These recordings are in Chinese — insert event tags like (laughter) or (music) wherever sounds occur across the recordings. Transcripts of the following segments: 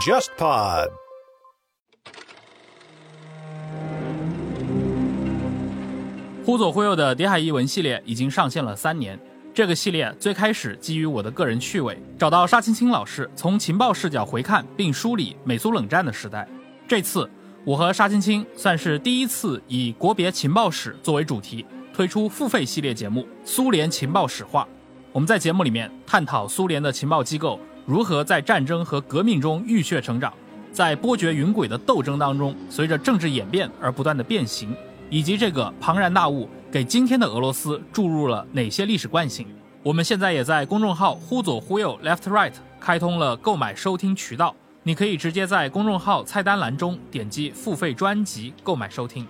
JustPod。忽左忽右的谍海译文系列已经上线了三年。这个系列最开始基于我的个人趣味，找到沙青青老师，从情报视角回看并梳理美苏冷战的时代。这次，我和沙青青算是第一次以国别情报史作为主题，推出付费系列节目《苏联情报史话》。我们在节目里面探讨苏联的情报机构如何在战争和革命中浴血成长，在波谲云诡的斗争当中，随着政治演变而不断的变形，以及这个庞然大物。给今天的俄罗斯注入了哪些历史惯性？我们现在也在公众号“忽左忽右 （Left Right）” 开通了购买收听渠道，你可以直接在公众号菜单栏中点击付费专辑购买收听。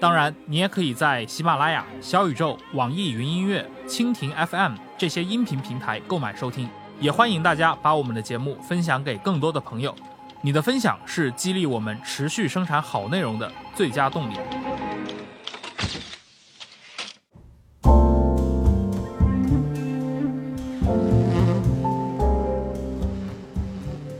当然，你也可以在喜马拉雅、小宇宙、网易云音乐、蜻蜓 FM 这些音频平台购买收听。也欢迎大家把我们的节目分享给更多的朋友，你的分享是激励我们持续生产好内容的最佳动力。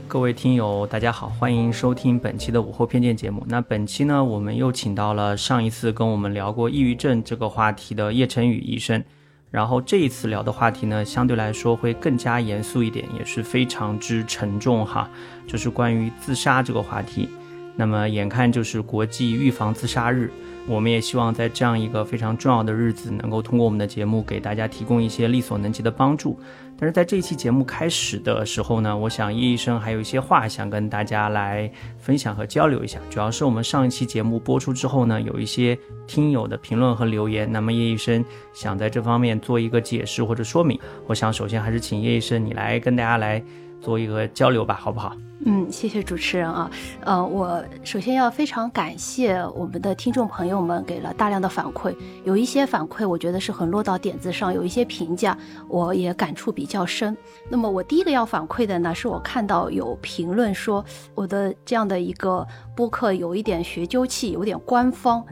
各位听友，大家好，欢迎收听本期的午后偏见节目。那本期呢，我们又请到了上一次跟我们聊过抑郁症这个话题的叶晨宇医生，然后这一次聊的话题呢，相对来说会更加严肃一点，也是非常之沉重哈，就是关于自杀这个话题。那么眼看就是国际预防自杀日。我们也希望在这样一个非常重要的日子，能够通过我们的节目给大家提供一些力所能及的帮助。但是在这一期节目开始的时候呢，我想叶医生还有一些话想跟大家来分享和交流一下。主要是我们上一期节目播出之后呢，有一些听友的评论和留言，那么叶医生想在这方面做一个解释或者说明。我想首先还是请叶医生你来跟大家来做一个交流吧，好不好？嗯，谢谢主持人啊。呃，我首先要非常感谢我们的听众朋友们给了大量的反馈，有一些反馈我觉得是很落到点子上，有一些评价我也感触比较深。那么我第一个要反馈的呢，是我看到有评论说我的这样的一个播客有一点学究气，有点官方。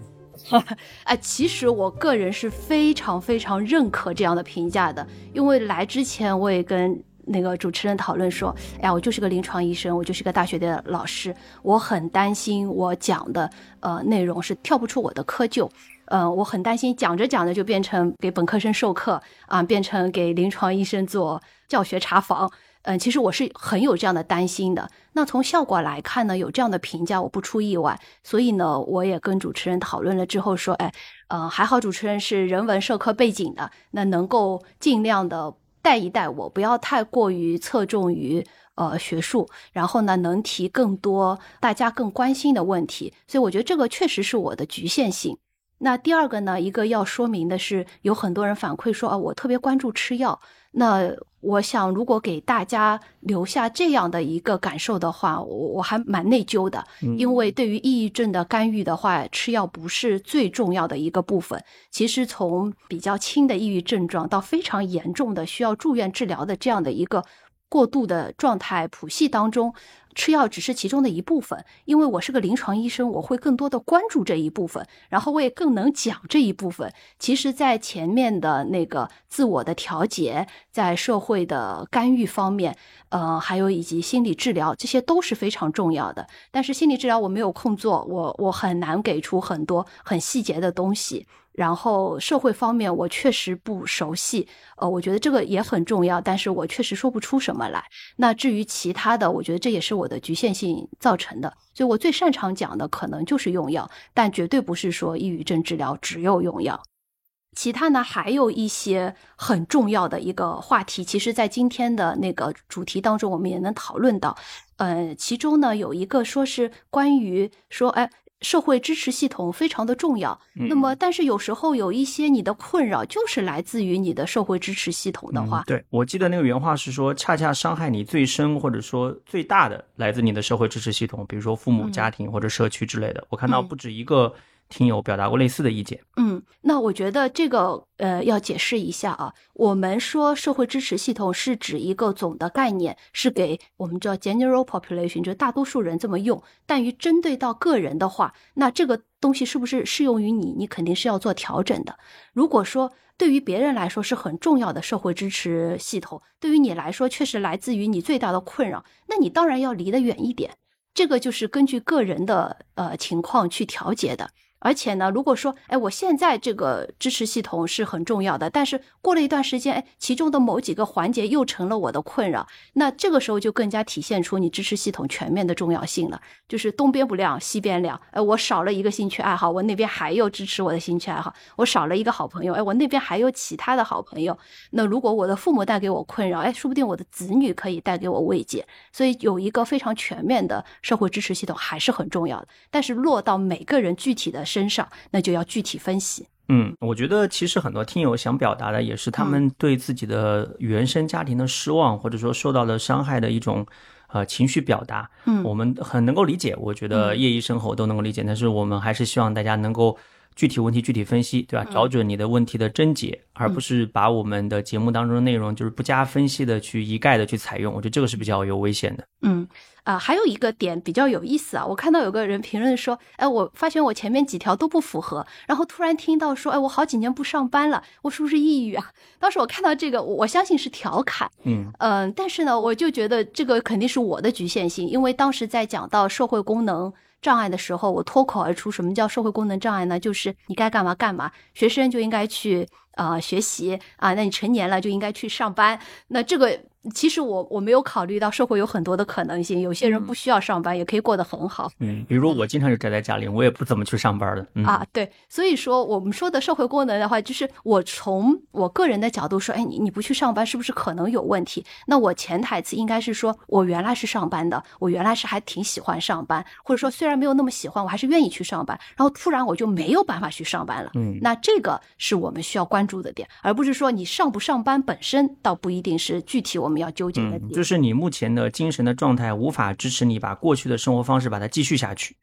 哎，(laughs) 其实我个人是非常非常认可这样的评价的，因为来之前我也跟。那个主持人讨论说：“哎呀，我就是个临床医生，我就是个大学的老师，我很担心我讲的呃内容是跳不出我的窠臼，呃，我很担心讲着讲着就变成给本科生授课啊，变成给临床医生做教学查房。嗯，其实我是很有这样的担心的。那从效果来看呢，有这样的评价我不出意外。所以呢，我也跟主持人讨论了之后说，哎，呃，还好主持人是人文社科背景的，那能够尽量的。”带一带我，不要太过于侧重于呃学术，然后呢，能提更多大家更关心的问题。所以我觉得这个确实是我的局限性。那第二个呢，一个要说明的是，有很多人反馈说啊，我特别关注吃药。那我想，如果给大家留下这样的一个感受的话，我我还蛮内疚的，因为对于抑郁症的干预的话，吃药不是最重要的一个部分。其实从比较轻的抑郁症状到非常严重的需要住院治疗的这样的一个过度的状态谱系当中。吃药只是其中的一部分，因为我是个临床医生，我会更多的关注这一部分，然后我也更能讲这一部分。其实，在前面的那个自我的调节，在社会的干预方面，呃，还有以及心理治疗，这些都是非常重要的。但是心理治疗我没有空做，我我很难给出很多很细节的东西。然后社会方面我确实不熟悉，呃，我觉得这个也很重要，但是我确实说不出什么来。那至于其他的，我觉得这也是我的局限性造成的。所以我最擅长讲的可能就是用药，但绝对不是说抑郁症治疗只有用药。其他呢，还有一些很重要的一个话题，其实在今天的那个主题当中，我们也能讨论到。呃，其中呢有一个说是关于说，哎。社会支持系统非常的重要，那么但是有时候有一些你的困扰就是来自于你的社会支持系统的话，对我记得那个原话是说，恰恰伤害你最深或者说最大的来自你的社会支持系统，比如说父母、家庭或者社区之类的。我看到不止一个。听友表达过类似的意见。嗯，那我觉得这个呃要解释一下啊。我们说社会支持系统是指一个总的概念，是给我们叫 general population，就大多数人这么用。但于针对到个人的话，那这个东西是不是适用于你？你肯定是要做调整的。如果说对于别人来说是很重要的社会支持系统，对于你来说却是来自于你最大的困扰，那你当然要离得远一点。这个就是根据个人的呃情况去调节的。而且呢，如果说，哎，我现在这个支持系统是很重要的，但是过了一段时间，哎，其中的某几个环节又成了我的困扰，那这个时候就更加体现出你支持系统全面的重要性了。就是东边不亮西边亮，哎，我少了一个兴趣爱好，我那边还有支持我的兴趣爱好；我少了一个好朋友，哎，我那边还有其他的好朋友。那如果我的父母带给我困扰，哎，说不定我的子女可以带给我慰藉。所以有一个非常全面的社会支持系统还是很重要的。但是落到每个人具体的。身上，那就要具体分析。嗯，我觉得其实很多听友想表达的，也是他们对自己的原生家庭的失望，或者说受到了伤害的一种呃情绪表达。嗯，我们很能够理解，我觉得叶医生和我都能够理解。但是我们还是希望大家能够具体问题具体分析，对吧？找准你的问题的症结，而不是把我们的节目当中的内容就是不加分析的去一概的去采用。我觉得这个是比较有危险的。嗯。啊，还有一个点比较有意思啊，我看到有个人评论说，哎，我发现我前面几条都不符合，然后突然听到说，哎，我好几年不上班了，我是不是抑郁啊？当时我看到这个，我相信是调侃，(laughs) 嗯嗯，但是呢，我就觉得这个肯定是我的局限性，因为当时在讲到社会功能障碍的时候，我脱口而出，什么叫社会功能障碍呢？就是你该干嘛干嘛，学生就应该去啊学习啊，那你成年了就应该去上班，那这个。其实我我没有考虑到社会有很多的可能性，有些人不需要上班也可以过得很好。嗯，比如我经常就宅在家里，我也不怎么去上班的。啊，对，所以说我们说的社会功能的话，就是我从我个人的角度说，哎，你你不去上班是不是可能有问题？那我潜台词应该是说我原来是上班的，我原来是还挺喜欢上班，或者说虽然没有那么喜欢，我还是愿意去上班，然后突然我就没有办法去上班了。嗯，那这个是我们需要关注的点，而不是说你上不上班本身倒不一定是具体我们要纠结的点。就是你目前的精神的状态无法支持你把过去的生活方式把它继续下去。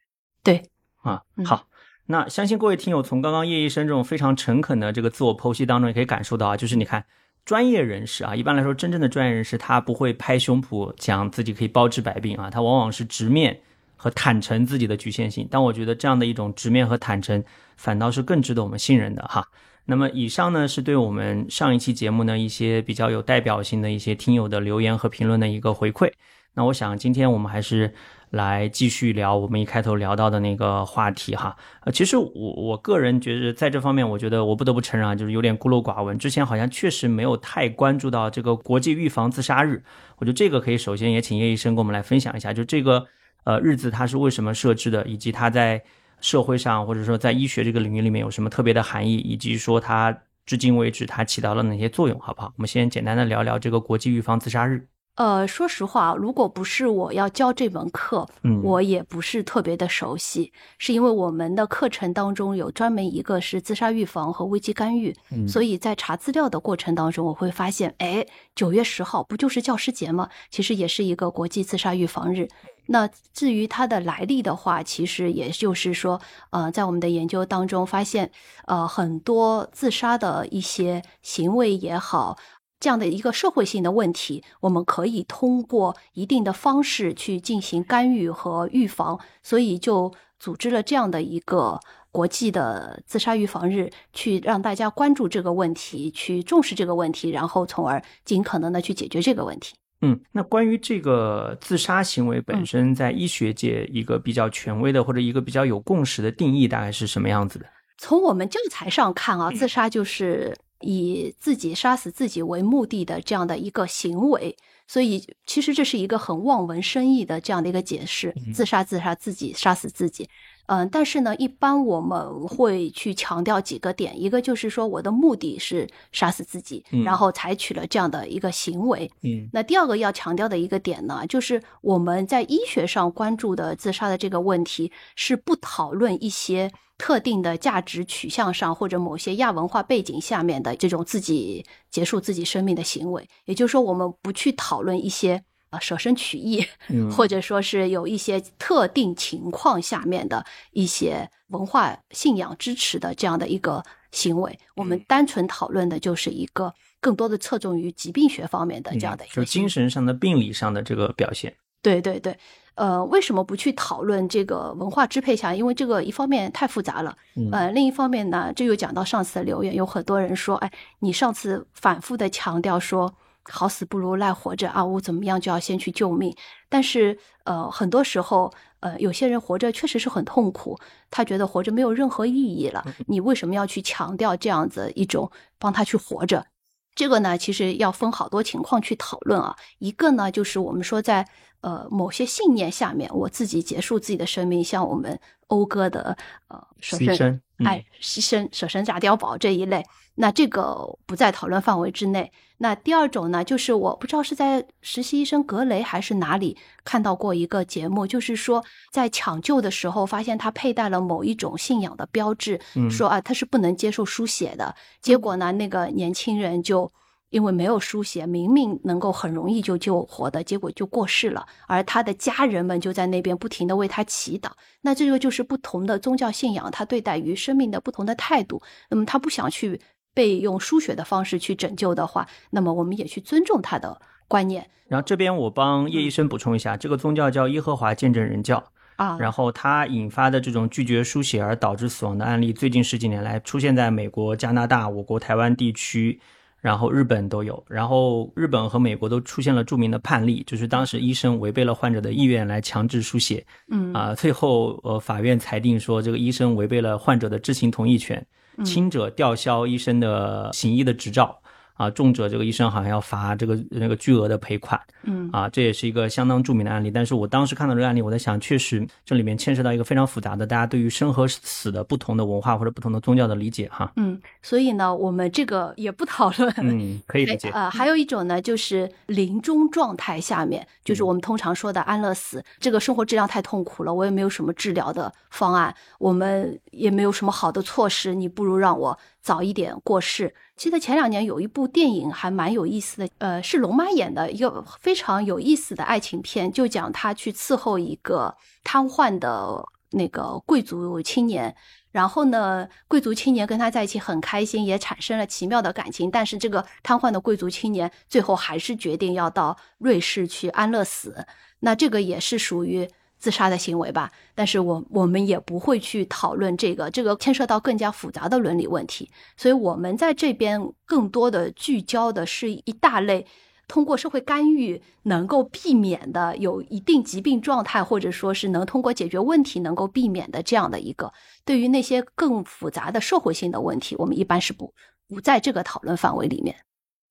对，啊，好，那相信各位听友从刚刚叶医生这种非常诚恳的这个自我剖析当中也可以感受到啊，就是你看专业人士啊，一般来说真正的专业人士他不会拍胸脯讲自己可以包治百病啊，他往往是直面和坦诚自己的局限性。但我觉得这样的一种直面和坦诚，反倒是更值得我们信任的哈。那么以上呢，是对我们上一期节目呢一些比较有代表性的一些听友的留言和评论的一个回馈。那我想今天我们还是来继续聊我们一开头聊到的那个话题哈。呃，其实我我个人觉得在这方面，我觉得我不得不承认啊，就是有点孤陋寡闻。之前好像确实没有太关注到这个国际预防自杀日。我觉得这个可以首先也请叶医生跟我们来分享一下，就这个呃日子它是为什么设置的，以及它在。社会上或者说在医学这个领域里面有什么特别的含义，以及说它至今为止它起到了哪些作用，好不好？我们先简单的聊聊这个国际预防自杀日。呃，说实话，如果不是我要教这门课，嗯，我也不是特别的熟悉，是因为我们的课程当中有专门一个是自杀预防和危机干预，所以在查资料的过程当中，我会发现，哎，九月十号不就是教师节吗？其实也是一个国际自杀预防日。那至于它的来历的话，其实也就是说，呃，在我们的研究当中发现，呃，很多自杀的一些行为也好，这样的一个社会性的问题，我们可以通过一定的方式去进行干预和预防，所以就组织了这样的一个国际的自杀预防日，去让大家关注这个问题，去重视这个问题，然后从而尽可能的去解决这个问题。嗯，那关于这个自杀行为本身，在医学界一个比较权威的或者一个比较有共识的定义，大概是什么样子的？从我们教材上看啊，自杀就是以自己杀死自己为目的的这样的一个行为，所以其实这是一个很望文生义的这样的一个解释：自杀，自杀，自己杀死自己。嗯，但是呢，一般我们会去强调几个点，一个就是说我的目的是杀死自己，然后采取了这样的一个行为。嗯，那第二个要强调的一个点呢，就是我们在医学上关注的自杀的这个问题，是不讨论一些特定的价值取向上或者某些亚文化背景下面的这种自己结束自己生命的行为。也就是说，我们不去讨论一些。舍身取义，(laughs) 或者说是有一些特定情况下面的一些文化信仰支持的这样的一个行为，我们单纯讨论的就是一个更多的侧重于疾病学方面的这样的一个就精神上的病理上的这个表现。对对对，呃，为什么不去讨论这个文化支配下？因为这个一方面太复杂了，呃，另一方面呢，这又讲到上次的留言，有很多人说，哎，你上次反复的强调说好死不如赖活着啊，我怎么样就要先去救命，但是呃，很多时候，呃，有些人活着确实是很痛苦，他觉得活着没有任何意义了，你为什么要去强调这样子一种帮他去活着？这个呢，其实要分好多情况去讨论啊。一个呢，就是我们说在呃某些信念下面，我自己结束自己的生命，像我们讴歌的呃舍身爱牺牲舍身炸碉堡这一类，那这个不在讨论范围之内。那第二种呢，就是我不知道是在实习医生格雷还是哪里看到过一个节目，就是说在抢救的时候发现他佩戴了某一种信仰的标志，说啊他是不能接受输血的。结果呢，那个年轻人就因为没有输血，明明能够很容易就救活的，结果就过世了。而他的家人们就在那边不停的为他祈祷。那这个就是不同的宗教信仰，他对待于生命的不同的态度。那么他不想去。被用输血的方式去拯救的话，那么我们也去尊重他的观念。然后这边我帮叶医生补充一下，这个宗教叫耶和华见证人教啊。然后他引发的这种拒绝输血而导致死亡的案例，最近十几年来出现在美国、加拿大、我国台湾地区，然后日本都有。然后日本和美国都出现了著名的判例，就是当时医生违背了患者的意愿来强制输血，嗯啊，最后呃法院裁定说这个医生违背了患者的知情同意权。轻者吊销医生的行医的执照。啊，重者这个医生好像要罚这个那个巨额的赔款，嗯，啊，这也是一个相当著名的案例。但是我当时看到这个案例，我在想，确实这里面牵涉到一个非常复杂的，大家对于生和死的不同的文化或者不同的宗教的理解，哈，嗯，所以呢，我们这个也不讨论，嗯，可以理解。呃，还有一种呢，就是临终状态下面，就是我们通常说的安乐死，这个生活质量太痛苦了，我也没有什么治疗的方案，我们也没有什么好的措施，你不如让我早一点过世。记得前两年有一部电影还蛮有意思的，呃，是龙妈演的一个非常有意思的爱情片，就讲她去伺候一个瘫痪的那个贵族青年，然后呢，贵族青年跟他在一起很开心，也产生了奇妙的感情，但是这个瘫痪的贵族青年最后还是决定要到瑞士去安乐死，那这个也是属于。自杀的行为吧，但是我我们也不会去讨论这个，这个牵涉到更加复杂的伦理问题，所以我们在这边更多的聚焦的是一大类通过社会干预能够避免的，有一定疾病状态或者说是能通过解决问题能够避免的这样的一个，对于那些更复杂的社会性的问题，我们一般是不不在这个讨论范围里面。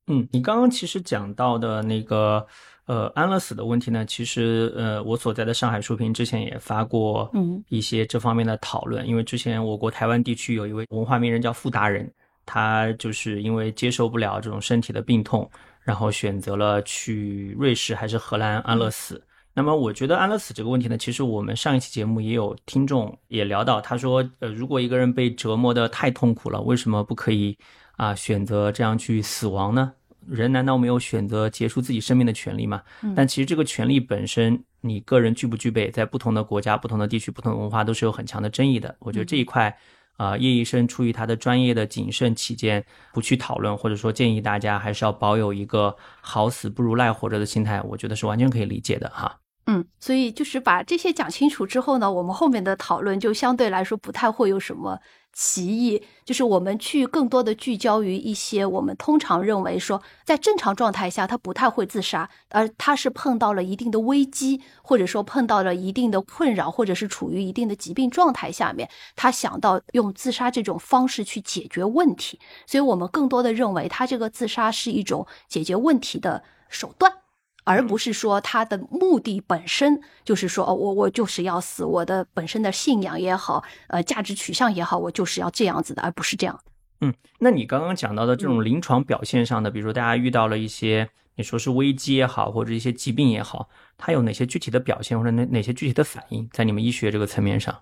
嗯，你刚刚其实讲到的那个。呃，安乐死的问题呢，其实呃，我所在的上海书评之前也发过一些这方面的讨论。因为之前我国台湾地区有一位文化名人叫傅达人，他就是因为接受不了这种身体的病痛，然后选择了去瑞士还是荷兰安乐死。那么我觉得安乐死这个问题呢，其实我们上一期节目也有听众也聊到，他说，呃，如果一个人被折磨的太痛苦了，为什么不可以啊选择这样去死亡呢？人难道没有选择结束自己生命的权利吗？但其实这个权利本身，你个人具不具备，在不同的国家、不同的地区、不同的文化，都是有很强的争议的。我觉得这一块，啊，叶医生出于他的专业的谨慎起见，不去讨论，或者说建议大家还是要保有一个好死不如赖活着的心态，我觉得是完全可以理解的哈。嗯，所以就是把这些讲清楚之后呢，我们后面的讨论就相对来说不太会有什么。歧义就是我们去更多的聚焦于一些我们通常认为说，在正常状态下他不太会自杀，而他是碰到了一定的危机，或者说碰到了一定的困扰，或者是处于一定的疾病状态下面，他想到用自杀这种方式去解决问题。所以我们更多的认为他这个自杀是一种解决问题的手段。而不是说他的目的本身就是说，哦，我我就是要死，我的本身的信仰也好，呃，价值取向也好，我就是要这样子的，而不是这样。嗯，那你刚刚讲到的这种临床表现上的，比如说大家遇到了一些，你说是危机也好，或者一些疾病也好，它有哪些具体的表现，或者哪哪些具体的反应，在你们医学这个层面上？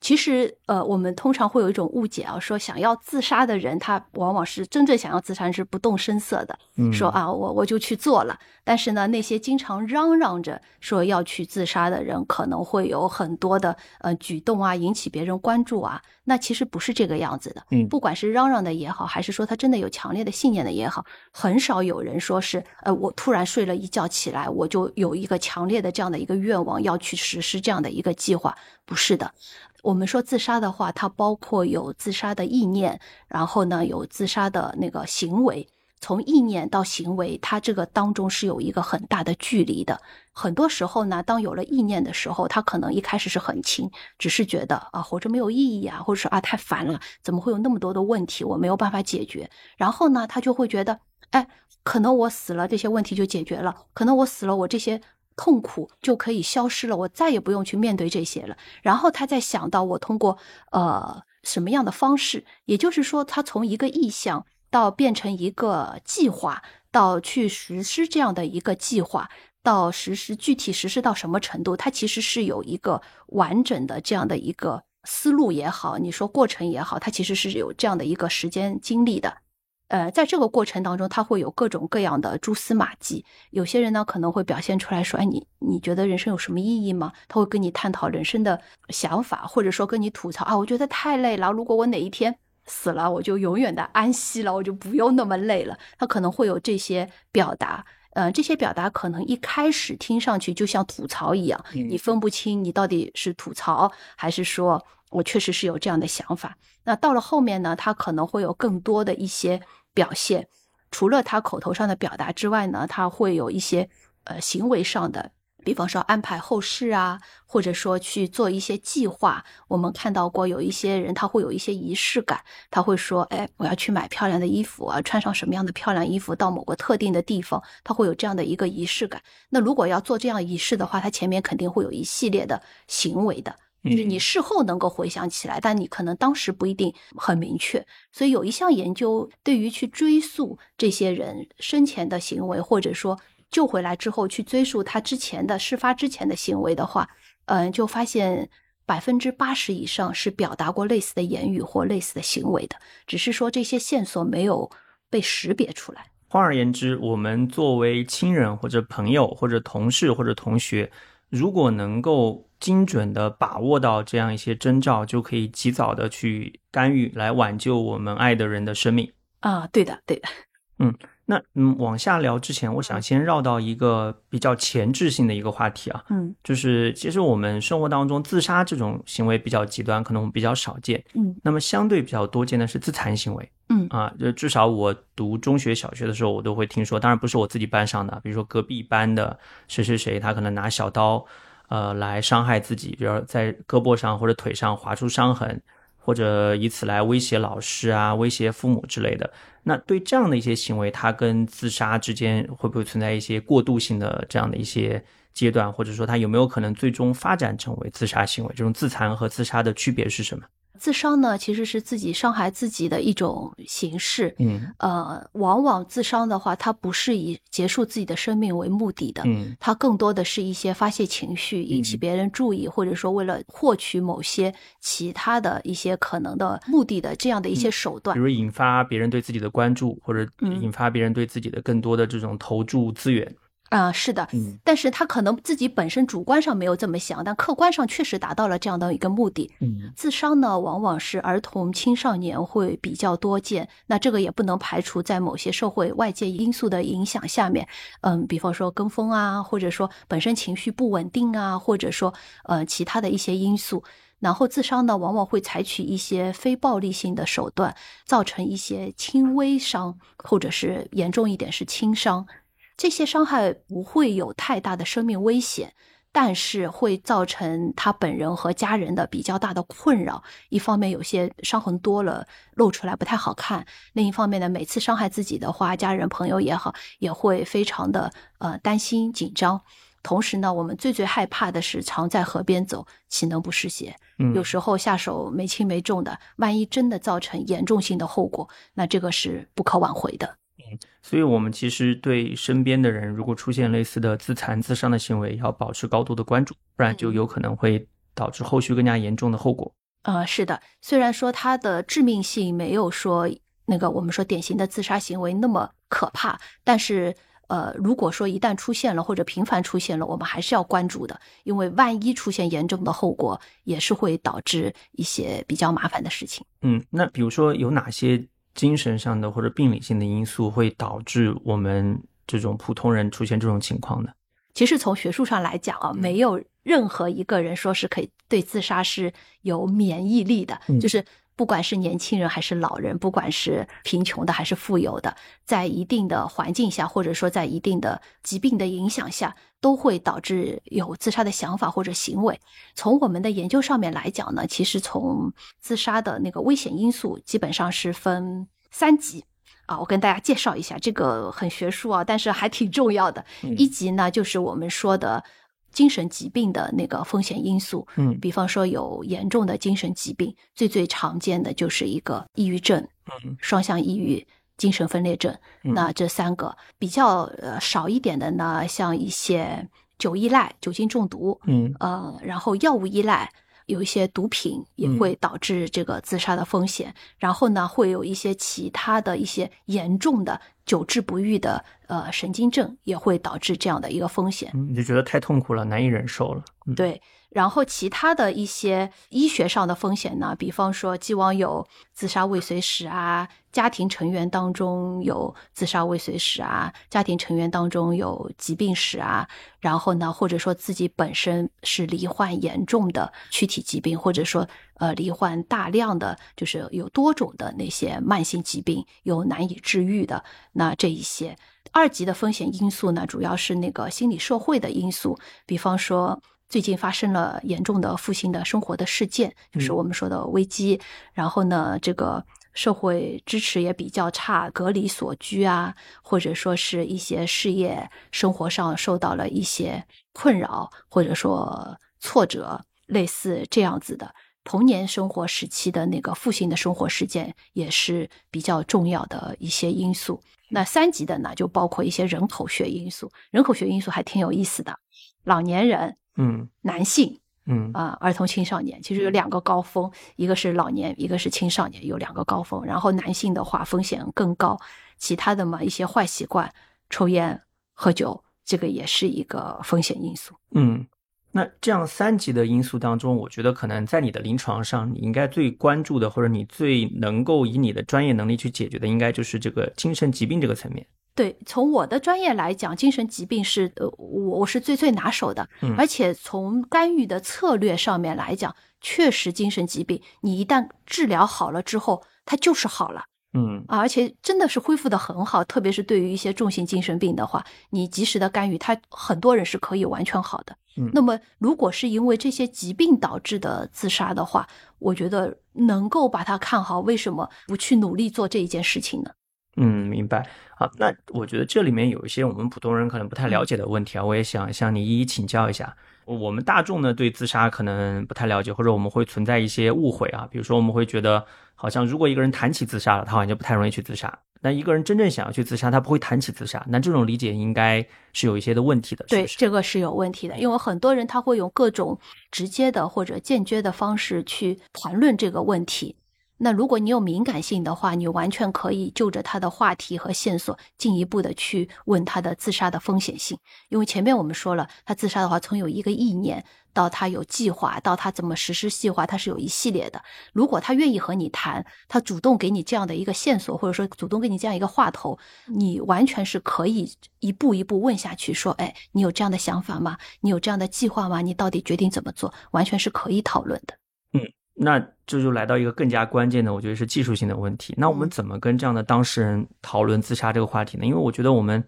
其实，呃，我们通常会有一种误解啊，说想要自杀的人，他往往是真正想要自杀是不动声色的，嗯说啊，我我就去做了。但是呢，那些经常嚷嚷着说要去自杀的人，可能会有很多的呃举动啊，引起别人关注啊。那其实不是这个样子的。嗯不管是嚷嚷的也好，还是说他真的有强烈的信念的也好，很少有人说是呃，我突然睡了一觉起来，我就有一个强烈的这样的一个愿望要去实施这样的一个计划。不是的。我们说自杀的话，它包括有自杀的意念，然后呢有自杀的那个行为。从意念到行为，它这个当中是有一个很大的距离的。很多时候呢，当有了意念的时候，他可能一开始是很轻，只是觉得啊活着没有意义啊，或者说啊太烦了，怎么会有那么多的问题我没有办法解决？然后呢，他就会觉得，哎，可能我死了这些问题就解决了，可能我死了我这些痛苦就可以消失了，我再也不用去面对这些了。然后他再想到我通过呃什么样的方式，也就是说，他从一个意向到变成一个计划，到去实施这样的一个计划，到实施具体实施到什么程度，他其实是有一个完整的这样的一个思路也好，你说过程也好，他其实是有这样的一个时间经历的。呃，在这个过程当中，他会有各种各样的蛛丝马迹。有些人呢，可能会表现出来说：“哎，你你觉得人生有什么意义吗？”他会跟你探讨人生的想法，或者说跟你吐槽啊，我觉得太累了。如果我哪一天死了，我就永远的安息了，我就不用那么累了。他可能会有这些表达。呃，这些表达可能一开始听上去就像吐槽一样，嗯你分不清你到底是吐槽还是说我确实是有这样的想法。那到了后面呢，他可能会有更多的一些表现，除了他口头上的表达之外呢，他会有一些呃行为上的，比方说安排后事啊，或者说去做一些计划。我们看到过有一些人他会有一些仪式感，他会说，哎，我要去买漂亮的衣服啊，穿上什么样的漂亮衣服到某个特定的地方，他会有这样的一个仪式感。那如果要做这样仪式的话，他前面肯定会有一系列的行为的。就是你事后能够回想起来，但你可能当时不一定很明确。所以有一项研究对于去追溯这些人生前的行为，或者说救回来之后去追溯他之前的事发之前的行为的话，嗯、就发现百分之八十以上是表达过类似的言语或类似的行为的，只是说这些线索没有被识别出来。换而言之，我们作为亲人或者朋友或者同事或者同学，如果能够精准的把握到这样一些征兆，就可以及早的去干预，来挽救我们爱的人的生命。啊，对的，对的，那嗯，往下聊之前，我想先绕到一个比较前置性的一个话题啊，嗯就是其实我们生活当中自杀这种行为比较极端，可能我们比较少见。嗯那么相对比较多见的是自残行为。嗯啊，就至少我读中学、小学的时候，我都会听说。当然不是我自己班上的，比如说隔壁班的谁谁谁，他可能拿小刀，呃，来伤害自己，比如在胳膊上或者腿上划出伤痕，或者以此来威胁老师啊、威胁父母之类的。那对这样的一些行为，它跟自杀之间会不会存在一些过渡性的这样的一些阶段，或者说它有没有可能最终发展成为自杀行为？这种自残和自杀的区别是什么？自伤呢，其实是自己伤害自己的一种形式。嗯呃，往往自伤的话，它不是以结束自己的生命为目的的，嗯它更多的是一些发泄情绪、引起嗯别人注意，或者说为了获取某些其他的一些可能的目的的这样的一些手段比。如引发别人对自己的关注，或者嗯引发别人对自己的更多的这种投注资源。啊、是的，嗯但是他可能自己本身主观上没有这么想，但客观上确实达到了这样的一个目的。嗯自伤呢，往往是儿童、青少年会比较多见。那这个也不能排除在某些社会外界因素的影响下面，嗯，比方说跟风啊，或者说本身情绪不稳定啊，或者说呃其他的一些因素。然后自伤呢，往往会采取一些非暴力性的手段，造成一些轻微伤，或者是严重一点是轻伤。这些伤害不会有太大的生命危险，但是会造成他本人和家人的比较大的困扰。一方面，有些伤痕多了露出来不太好看；另一方面呢，每次伤害自己的话，家人朋友也好，也会非常的呃担心紧张。同时呢，我们最最害怕的是常在河边走，岂能不湿鞋？嗯，有时候下手没轻没重的，万一真的造成严重性的后果，那这个是不可挽回的。所以我们其实对身边的人，如果出现类似的自残、自伤的行为，要保持高度的关注，不然就有可能会导致后续更加严重的后果。呃，是的，虽然说它的致命性没有说那个我们说典型的自杀行为那么可怕，但是呃，如果说一旦出现了或者频繁出现了，我们还是要关注的，因为万一出现严重的后果，也是会导致一些比较麻烦的事情。嗯，那比如说有哪些精神上的或者病理性的因素会导致我们这种普通人出现这种情况呢？其实从学术上来讲啊，没有任何一个人说是可以对自杀是有免疫力的，嗯就是不管是年轻人还是老人，不管是贫穷的还是富有的，在一定的环境下，或者说在一定的疾病的影响下，都会导致有自杀的想法或者行为。从我们的研究上面来讲呢，其实从自杀的那个危险因素基本上是分三级。啊，我跟大家介绍一下，这个很学术啊，但是还挺重要的。嗯一级呢，就是我们说的精神疾病的那个风险因素，嗯。比方说有严重的精神疾病，最最常见的就是一个抑郁症、嗯。双向抑郁、精神分裂症。嗯。那这三个。比较呃少一点的呢，像一些酒依赖、酒精中毒，嗯。呃，然后药物依赖，有一些毒品也会导致这个自杀的风险。然后呢，会有一些其他的一些严重的久治不愈的呃神经症，也会导致这样的一个风险。嗯，你就觉得太痛苦了，难以忍受了。嗯，对，然后其他的一些医学上的风险呢，比方说既往有自杀未遂史啊，家庭成员当中有自杀未遂史啊，家庭成员当中有疾病史啊，然后呢，或者说自己本身是罹患严重的躯体疾病，或者说呃罹患大量的就是有多种的那些慢性疾病，有难以治愈的，那这一些。二级的风险因素呢，主要是那个心理社会的因素，比方说最近发生了严重的负性的生活的事件，就是我们说的危机。然后呢，这个社会支持也比较差，隔离所居啊，或者说是一些事业生活上受到了一些困扰，或者说挫折，类似这样子的。童年生活时期的那个负性的生活事件也是比较重要的一些因素。那三级的呢，就包括一些人口学因素，人口学因素还挺有意思的。老年人、嗯男性嗯啊、儿童青少年，其实有两个高峰，一个是老年，一个是青少年，有两个高峰。然后男性的话风险更高，其他的嘛一些坏习惯，抽烟、喝酒，这个也是一个风险因素。嗯。那这样三级的因素当中，我觉得可能在你的临床上，你应该最关注的，或者你最能够以你的专业能力去解决的，应该就是这个精神疾病这个层面。对，从我的专业来讲，精神疾病是呃，我我是最最拿手的，嗯而且从干预的策略上面来讲，确实精神疾病你一旦治疗好了之后，它就是好了。嗯啊，而且真的是恢复的很好，特别是对于一些重型精神病的话，你及时的干预，他很多人是可以完全好的。嗯那么如果是因为这些疾病导致的自杀的话，我觉得能够把它看好，为什么不去努力做这一件事情呢？嗯，明白。好，那我觉得这里面有一些我们普通人可能不太了解的问题啊，我也想向你一一请教一下。我们大众呢对自杀可能不太了解，或者我们会存在一些误会啊，比如说我们会觉得，好像如果一个人谈起自杀了，他好像就不太容易去自杀。那一个人真正想要去自杀，他不会谈起自杀。那这种理解应该是有一些的问题的，是对？这个是有问题的，因为很多人他会用各种直接的或者间接的方式去谈论这个问题。那如果你有敏感性的话，你完全可以就着他的话题和线索，进一步的去问他的自杀的风险性。因为前面我们说了，他自杀的话，从有一个意念到他有计划，到他怎么实施计划，他是有一系列的。如果他愿意和你谈，他主动给你这样的一个线索，或者说主动给你这样一个话头，你完全是可以一步一步问下去，说，哎，你有这样的想法吗？你有这样的计划吗？你到底决定怎么做？完全是可以讨论的。嗯那这就来到一个更加关键的，我觉得是技术性的问题。那我们嗯怎么跟这样的当事人讨论自杀这个话题呢？因为我觉得我们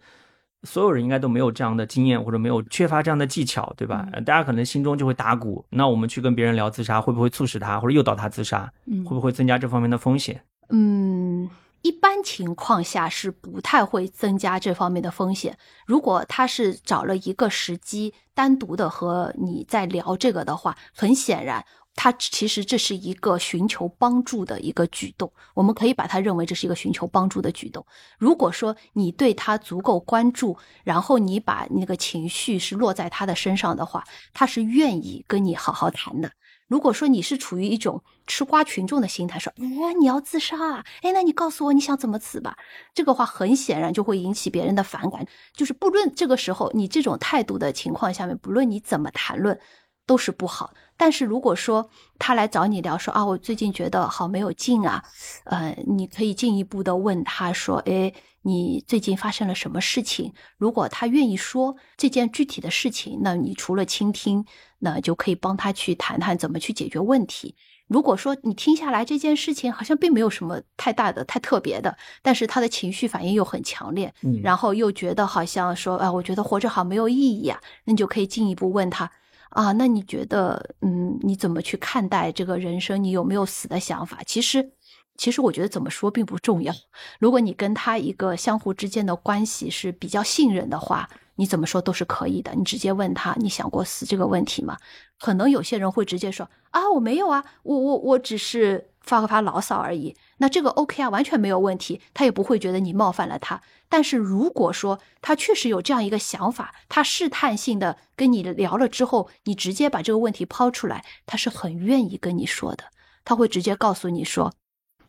所有人应该都没有这样的经验，或者没有缺乏这样的技巧，对吧？大家可能心中就会打鼓。那我们去跟别人聊自杀，会不会促使他或者诱导他自杀？嗯会不会增加这方面的风险？嗯，一般情况下是不太会增加这方面的风险。如果他是找了一个时机，单独的和你在聊这个的话，很显然。他其实这是一个寻求帮助的一个举动，我们可以把它认为这是一个寻求帮助的举动。如果说你对他足够关注，然后你把那个情绪是落在他的身上的话，他是愿意跟你好好谈的。如果说你是处于一种吃瓜群众的心态，说，哎，你要自杀？哎，那你告诉我你想怎么死吧？这个话很显然就会引起别人的反感。就是不论这个时候你这种态度的情况下面，不论你怎么谈论，都是不好。但是如果说他来找你聊，说啊，我最近觉得好没有劲啊，呃，你可以进一步的问他说，哎。你最近发生了什么事情？如果他愿意说这件具体的事情，那你除了倾听，那就可以帮他去谈谈怎么去解决问题。如果说你听下来这件事情好像并没有什么太大的、太特别的，但是他的情绪反应又很强烈，嗯，然后又觉得好像说，啊，我觉得活着好没有意义啊，那你就可以进一步问他，啊，那你觉得，嗯，你怎么去看待这个人生？你有没有死的想法？其实。其实我觉得怎么说并不重要。如果你跟他一个相互之间的关系是比较信任的话，你怎么说都是可以的。你直接问他，你想过死这个问题吗？可能有些人会直接说啊，我没有啊，我我我只是发个发牢骚而已。那这个 OK 啊，完全没有问题，他也不会觉得你冒犯了他。但是如果说他确实有这样一个想法，他试探性的跟你聊了之后，你直接把这个问题抛出来，他是很愿意跟你说的，他会直接告诉你说。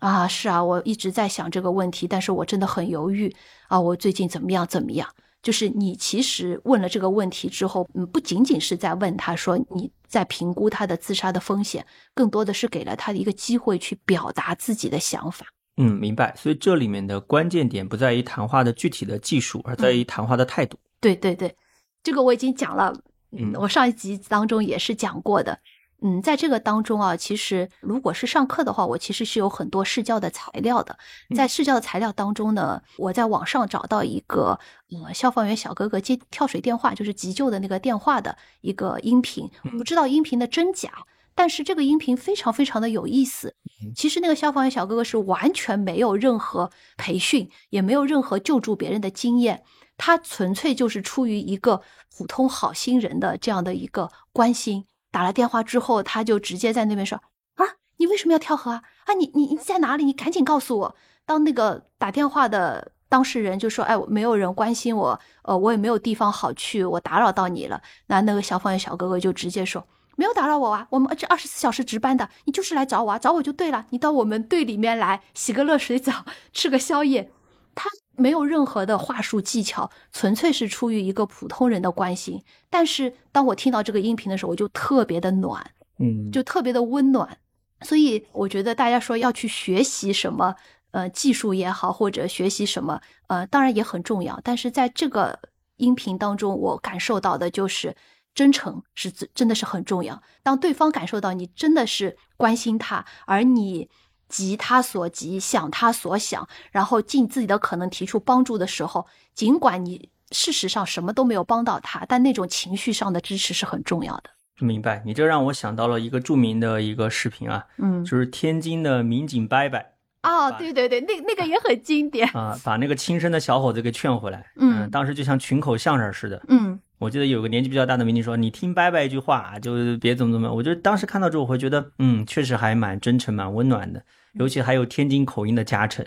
啊，是啊，我一直在想这个问题，但是我真的很犹豫啊。我最近怎么样？怎么样？就是你其实问了这个问题之后，嗯，不仅仅是在问他说你在评估他的自杀的风险，更多的是给了他一个机会去表达自己的想法。嗯，明白。所以这里面的关键点不在于谈话的具体的技术，而在于谈话的态度。对对对，这个我已经讲了，嗯，我上一集当中也是讲过的。嗯，在这个当中啊，其实如果是上课的话，我其实是有很多试教的材料的。在试教的材料当中呢，我在网上找到一个呃消防员小哥哥接跳水电话，就是急救的那个电话的一个音频。我不知道音频的真假，但是这个音频非常非常的有意思。其实那个消防员小哥哥是完全没有任何培训，也没有任何救助别人的经验，他纯粹就是出于一个普通好心人的这样的一个关心。打了电话之后，他就直接在那边说：“啊，你为什么要跳河啊？啊，你你你在哪里？你赶紧告诉我。”当那个打电话的当事人就说：“哎，没有人关心我，呃，我也没有地方好去，我打扰到你了。”那那个消防员小哥哥就直接说：“没有打扰我啊，我们这二十四小时值班的，你就是来找我啊，找我就对了。你到我们队里面来洗个热水澡，吃个宵夜。”他。没有任何的话术技巧，纯粹是出于一个普通人的关心。但是当我听到这个音频的时候，我就特别的暖，嗯，就特别的温暖。所以我觉得大家说要去学习什么，呃，技术也好，或者学习什么，呃，当然也很重要。但是在这个音频当中，我感受到的就是真诚是真的是很重要。当对方感受到你真的是关心他，而你。急他所急，想他所想，然后尽自己的可能提出帮助的时候，尽管你事实上什么都没有帮到他，但那种情绪上的支持是很重要的。明白，你这让我想到了一个著名的一个视频啊，嗯，就是天津的民警伯伯。哦，对对对，那那个也很经典啊，把那个轻生的小伙子给劝回来。嗯，当时就像群口相声似的。嗯。我记得有个年纪比较大的民警说：“你听伯伯一句话，就别怎么怎么。”我觉得当时看到之后，我会觉得，嗯，确实还蛮真诚、蛮温暖的。尤其还有天津口音的加成，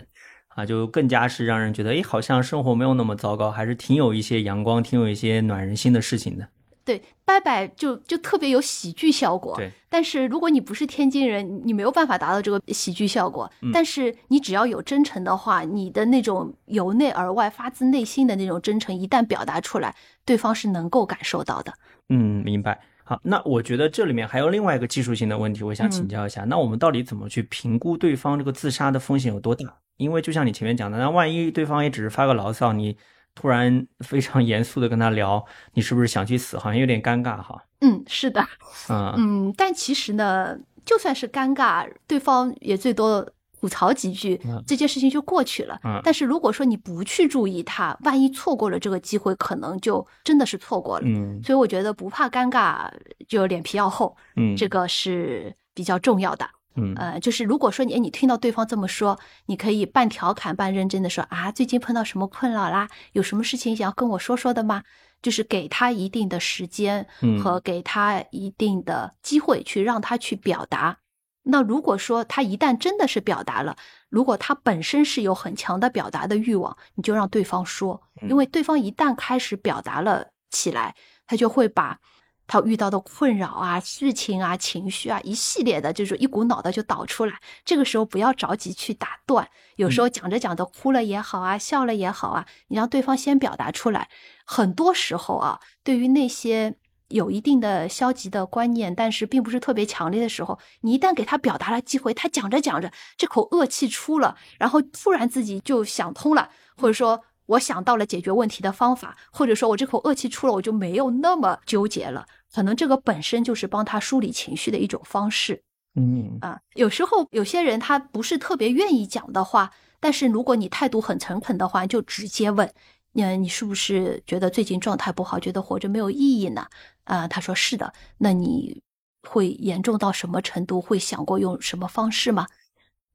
啊，就更加是让人觉得，哎，好像生活没有那么糟糕，还是挺有一些阳光、挺有一些暖人心的事情的。对，拜拜就就特别有喜剧效果。对，但是如果你不是天津人，你没有办法达到这个喜剧效果。嗯但是你只要有真诚的话，你的那种由内而外、发自内心的那种真诚，一旦表达出来，对方是能够感受到的。嗯，明白。好，那我觉得这里面还有另外一个技术性的问题，我想请教一下。那我们到底怎么去评估对方这个自杀的风险有多大？因为就像你前面讲的，那万一对方也只是发个牢骚，你。突然 (laughs) 非常严肃的跟他聊，你是不是想去死？好像有点尴尬哈。嗯，是的。嗯嗯，但其实呢，就算是尴尬，对方也最多吐槽几句，这件事情就过去了。嗯。但是如果说你不去注意他，万一错过了这个机会，可能就真的是错过了。嗯。所以我觉得不怕尴尬，就脸皮要厚。嗯。这个是比较重要的。嗯，呃，就是如果说你你听到对方这么说，你可以半调侃半认真的说啊，最近碰到什么困扰啦？有什么事情想要跟我说说的吗？就是给他一定的时间和给他一定的机会去让他去表达。那如果说他一旦真的是表达了，如果他本身是有很强的表达的欲望，你就让对方说，因为对方一旦开始表达了起来，他就会把。他遇到的困扰啊、事情啊、情绪啊，一系列的，就是一股脑的就导出来。这个时候不要着急去打断，有时候讲着讲着哭了也好啊，笑了也好啊，你让对方先表达出来。很多时候啊，对于那些有一定的消极的观念，但是并不是特别强烈的时候，你一旦给他表达了机会，他讲着讲着这口恶气出了，然后突然自己就想通了，或者说。我想到了解决问题的方法，或者说我这口恶气出了，我就没有那么纠结了。可能这个本身就是帮他梳理情绪的一种方式。嗯啊，有时候有些人他不是特别愿意讲的话，但是如果你态度很诚恳的话，就直接问，嗯，你是不是觉得最近状态不好，觉得活着没有意义呢？啊，他说是的。那你会严重到什么程度？会想过用什么方式吗？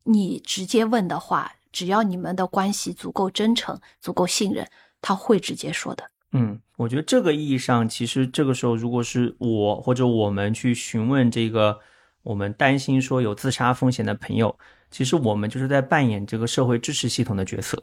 你直接问的话。只要你们的关系足够真诚、足够信任，他会直接说的。嗯，我觉得这个意义上，其实这个时候，如果是我或者我们去询问这个我们担心说有自杀风险的朋友，其实我们就是在扮演这个社会支持系统的角色。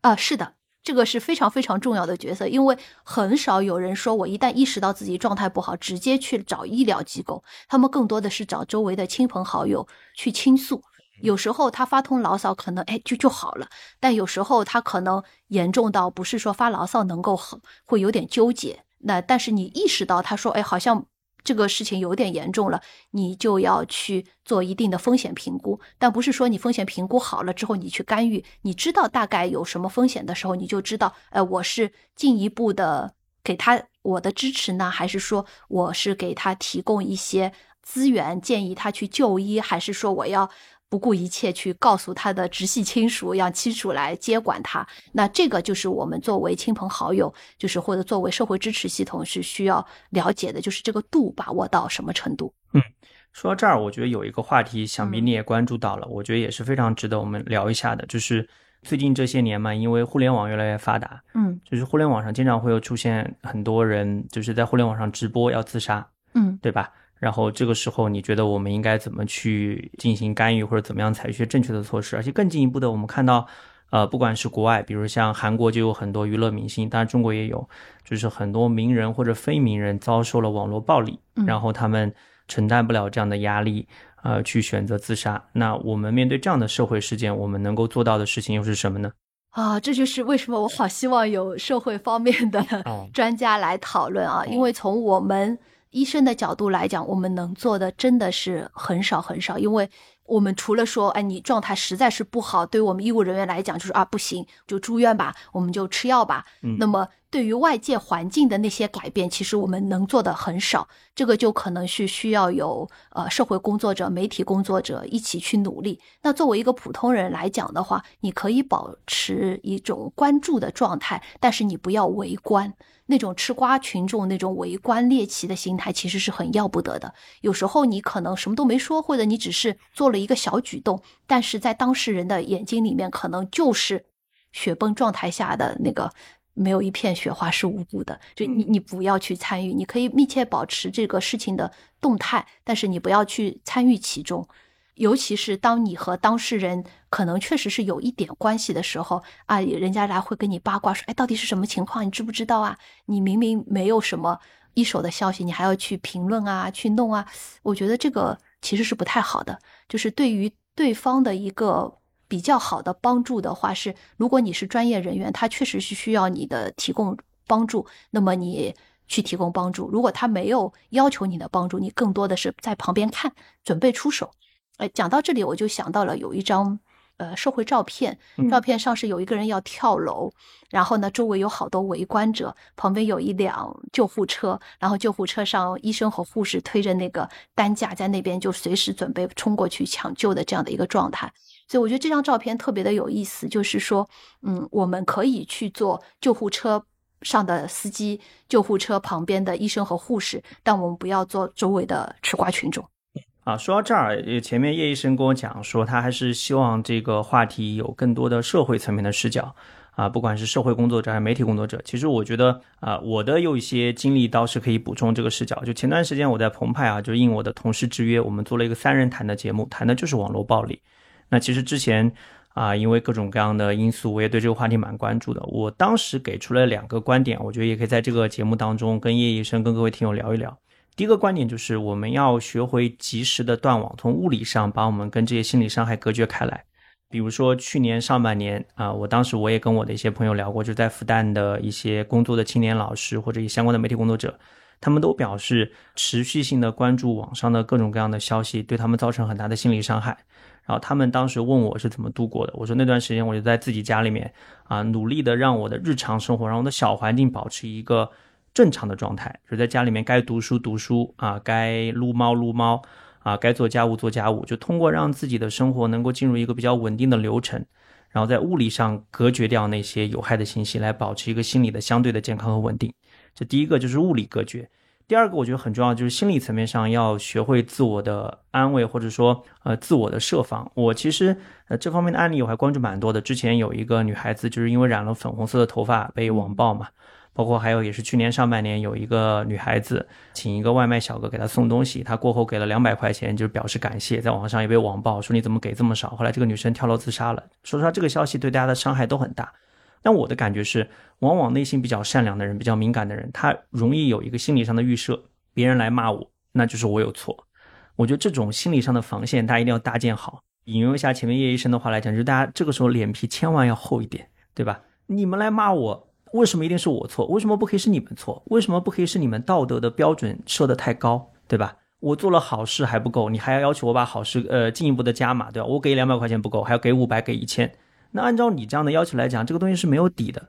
啊，是的，这个是非常非常重要的角色，因为很少有人说我一旦意识到自己状态不好，直接去找医疗机构，他们更多的是找周围的亲朋好友去倾诉。有时候他发通牢骚，可能哎就就好了，但有时候他可能严重到不是说发牢骚能够好，会有点纠结。那但是你意识到他说哎好像这个事情有点严重了，你就要去做一定的风险评估。但不是说你风险评估好了之后你去干预，你知道大概有什么风险的时候，你就知道呃我是进一步的给他我的支持呢，还是说我是给他提供一些资源，建议他去就医，还是说我要。不顾一切去告诉他的直系亲属，让亲属来接管他。那这个就是我们作为亲朋好友，就是或者作为社会支持系统是需要了解的，就是这个度把握到什么程度。嗯，说到这儿，我觉得有一个话题，想必你也关注到了，我觉得也是非常值得我们聊一下的，就是最近这些年嘛，因为互联网越来越发达，嗯，就是互联网上经常会有出现很多人就是在互联网上直播要自杀，嗯，对吧？然后这个时候，你觉得我们应该怎么去进行干预，或者怎么样采取正确的措施？而且更进一步的，我们看到，呃，不管是国外，比如像韩国就有很多娱乐明星，当然中国也有，就是很多名人或者非名人遭受了网络暴力，然后他们承担不了这样的压力，呃，去选择自杀。那我们面对这样的社会事件，我们能够做到的事情又是什么呢？啊，这就是为什么我好希望有社会方面的 (laughs) 专家来讨论啊，因为从我们。医生的角度来讲，我们能做的真的是很少很少，因为我们除了说，哎，你状态实在是不好，对于我们医务人员来讲，就是啊，不行，就住院吧，我们就吃药吧。嗯，那么对于外界环境的那些改变，其实我们能做的很少，这个就可能是需要有呃社会工作者、媒体工作者一起去努力。那作为一个普通人来讲的话，你可以保持一种关注的状态，但是你不要围观。那种吃瓜群众那种围观猎奇的心态，其实是很要不得的。有时候你可能什么都没说，或者你只是做了一个小举动，但是在当事人的眼睛里面，可能就是雪崩状态下的那个没有一片雪花是无辜的。就你，你不要去参与，你可以密切保持这个事情的动态，但是你不要去参与其中。尤其是当你和当事人可能确实是有一点关系的时候啊，人家来会跟你八卦说，哎，到底是什么情况？你知不知道啊？你明明没有什么一手的消息，你还要去评论啊，去弄啊？我觉得这个其实是不太好的。就是对于对方的一个比较好的帮助的话，是如果你是专业人员，他确实是需要你的提供帮助，那么你去提供帮助。如果他没有要求你的帮助，你更多的是在旁边看，准备出手。哎，讲到这里，我就想到了有一张呃社会照片，照片上是有一个人要跳楼，然后呢，周围有好多围观者，旁边有一辆救护车，然后救护车上医生和护士推着那个担架在那边就随时准备冲过去抢救的这样的一个状态。所以我觉得这张照片特别的有意思，就是说，嗯，我们可以去做救护车上的司机，救护车旁边的医生和护士，但我们不要做周围的吃瓜群众。啊，说到这儿，前面叶医生跟我讲说，他还是希望这个话题有更多的社会层面的视角啊，不管是社会工作者还是媒体工作者。其实我觉得啊，我的有一些经历倒是可以补充这个视角。就前段时间我在澎湃啊，就应我的同事之约，我们做了一个三人谈的节目，谈的就是网络暴力。那其实之前啊，因为各种各样的因素，我也对这个话题蛮关注的。我当时给出了两个观点，我觉得也可以在这个节目当中跟叶医生跟各位听友聊一聊。第一个观点就是我们要学会及时的断网，从物理上把我们跟这些心理伤害隔绝开来。比如说去年上半年啊，我当时我也跟我的一些朋友聊过，就在复旦的一些工作的青年老师或者相关的媒体工作者，他们都表示持续性的关注网上的各种各样的消息，对他们造成很大的心理伤害。然后他们当时问我是怎么度过的，我说那段时间我就在自己家里面啊，努力的让我的日常生活，让我的小环境保持一个正常的状态，就是在家里面该读书读书啊，该撸猫撸猫。啊，该做家务做家务，就通过让自己的生活能够进入一个比较稳定的流程，然后在物理上隔绝掉那些有害的信息，来保持一个心理的相对的健康和稳定。这第一个就是物理隔绝。第二个我觉得很重要，就是心理层面上要学会自我的安慰，或者说呃自我的设防。我其实呃这方面的案例我还关注蛮多的。之前有一个女孩子就是因为染了粉红色的头发被网暴嘛。包括还有也是去年上半年有一个女孩子请一个外卖小哥给她送东西，她过后给了两百块钱，就是表示感谢，在网上也被网暴说你怎么给这么少？后来这个女生跳楼自杀了。说实话，这个消息对大家的伤害都很大。但我的感觉是，往往内心比较善良的人、比较敏感的人，他容易有一个心理上的预设，别人来骂我，那就是我有错。我觉得这种心理上的防线，大家一定要搭建好。引用一下前面叶医生的话来讲，就是大家这个时候脸皮千万要厚一点，对吧？你们来骂我。为什么一定是我错？为什么不可以是你们错？为什么不可以是你们道德的标准设得太高，对吧？我做了好事还不够，你还要要求我把好事呃进一步的加码，对吧？我给两百块钱不够，还要给五百，给一千。那按照你这样的要求来讲，这个东西是没有底的。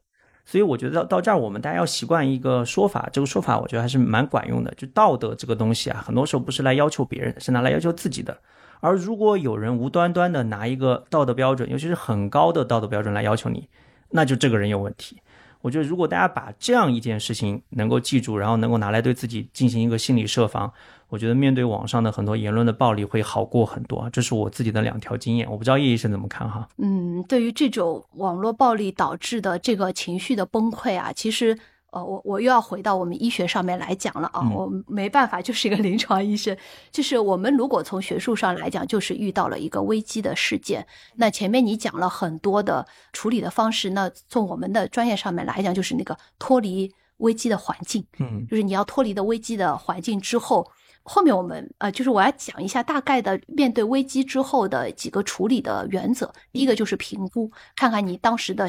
所以我觉得到到这儿，我们大家要习惯一个说法，这个说法我觉得还是蛮管用的。就道德这个东西啊，很多时候不是来要求别人，是拿来要求自己的。而如果有人无端端的拿一个道德标准，尤其是很高的道德标准来要求你，那就这个人有问题。我觉得，如果大家把这样一件事情能够记住，然后能够拿来对自己进行一个心理设防，我觉得面对网上的很多言论的暴力会好过很多。这是我自己的两条经验，我不知道叶医生怎么看哈。嗯，对于这种网络暴力导致的这个情绪的崩溃啊，其实。呃，我我又要回到我们医学上面来讲了啊，我没办法，就是一个临床医生，就是我们如果从学术上来讲，就是遇到了一个危机的事件。那前面你讲了很多的处理的方式，那从我们的专业上面来讲，就是那个脱离危机的环境，嗯，就是你要脱离的危机的环境之后，后面我们呃，就是我要讲一下大概的面对危机之后的几个处理的原则。第一个就是评估，看看你当时的。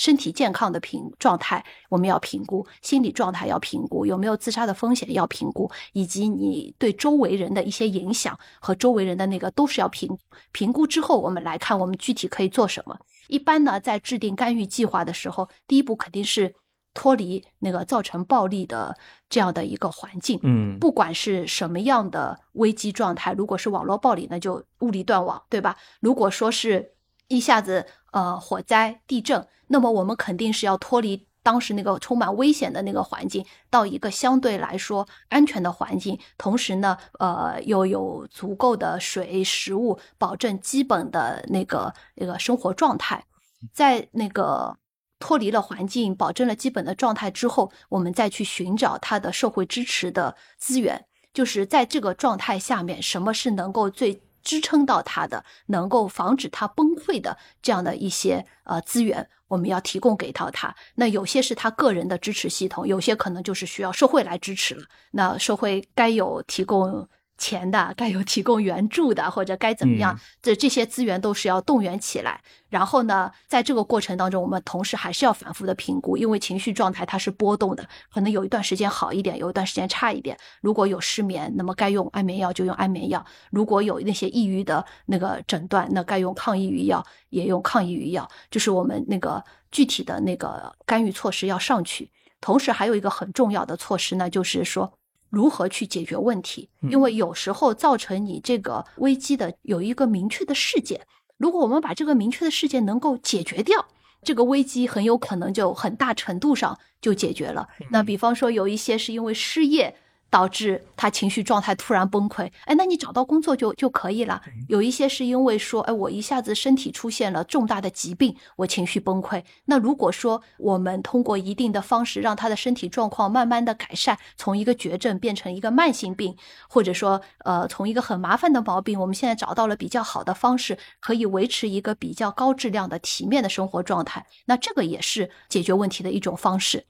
身体健康的评状态，我们要评估；心理状态要评估，有没有自杀的风险要评估，以及你对周围人的一些影响和周围人的那个都是要评评估之后，我们来看我们具体可以做什么。一般呢，在制定干预计划的时候，第一步肯定是脱离那个造成暴力的这样的一个环境。嗯，不管是什么样的危机状态，如果是网络暴力，那就物理断网，对吧？如果说是一下子呃火灾、地震。那么我们肯定是要脱离当时那个充满危险的那个环境，到一个相对来说安全的环境，同时呢，呃，又有足够的水、食物，保证基本的那个那个生活状态。在那个脱离了环境，保证了基本的状态之后，我们再去寻找它的社会支持的资源，就是在这个状态下面，什么是能够最。支撑到他的，能够防止他崩溃的这样的一些呃资源，我们要提供给到他。那有些是他个人的支持系统，有些可能就是需要社会来支持了。那社会该有提供。钱的该有提供援助的，或者该怎么样？这这些资源都是要动员起来。然后呢，在这个过程当中，我们同时还是要反复的评估，因为情绪状态它是波动的，可能有一段时间好一点，有一段时间差一点。如果有失眠，那么该用安眠药就用安眠药；如果有那些抑郁的那个诊断，那该用抗抑郁药也用抗抑郁药。就是我们那个具体的那个干预措施要上去。同时还有一个很重要的措施呢，就是说。如何去解决问题？因为有时候造成你这个危机的有一个明确的事件，如果我们把这个明确的事件能够解决掉，这个危机很有可能就很大程度上就解决了。那比方说有一些是因为失业。导致他情绪状态突然崩溃，哎，那你找到工作就就可以了。有一些是因为说，哎，我一下子身体出现了重大的疾病，我情绪崩溃。那如果说我们通过一定的方式让他的身体状况慢慢的改善，从一个绝症变成一个慢性病，或者说，呃，从一个很麻烦的毛病，我们现在找到了比较好的方式，可以维持一个比较高质量的体面的生活状态，那这个也是解决问题的一种方式。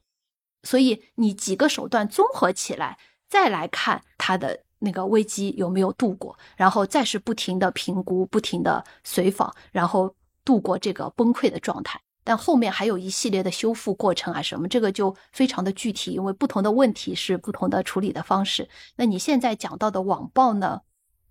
所以你几个手段综合起来。再来看他的那个危机有没有度过，然后再是不停的评估、不停的随访，然后度过这个崩溃的状态。但后面还有一系列的修复过程啊，什么这个就非常的具体，因为不同的问题是不同的处理的方式。那你现在讲到的网暴呢？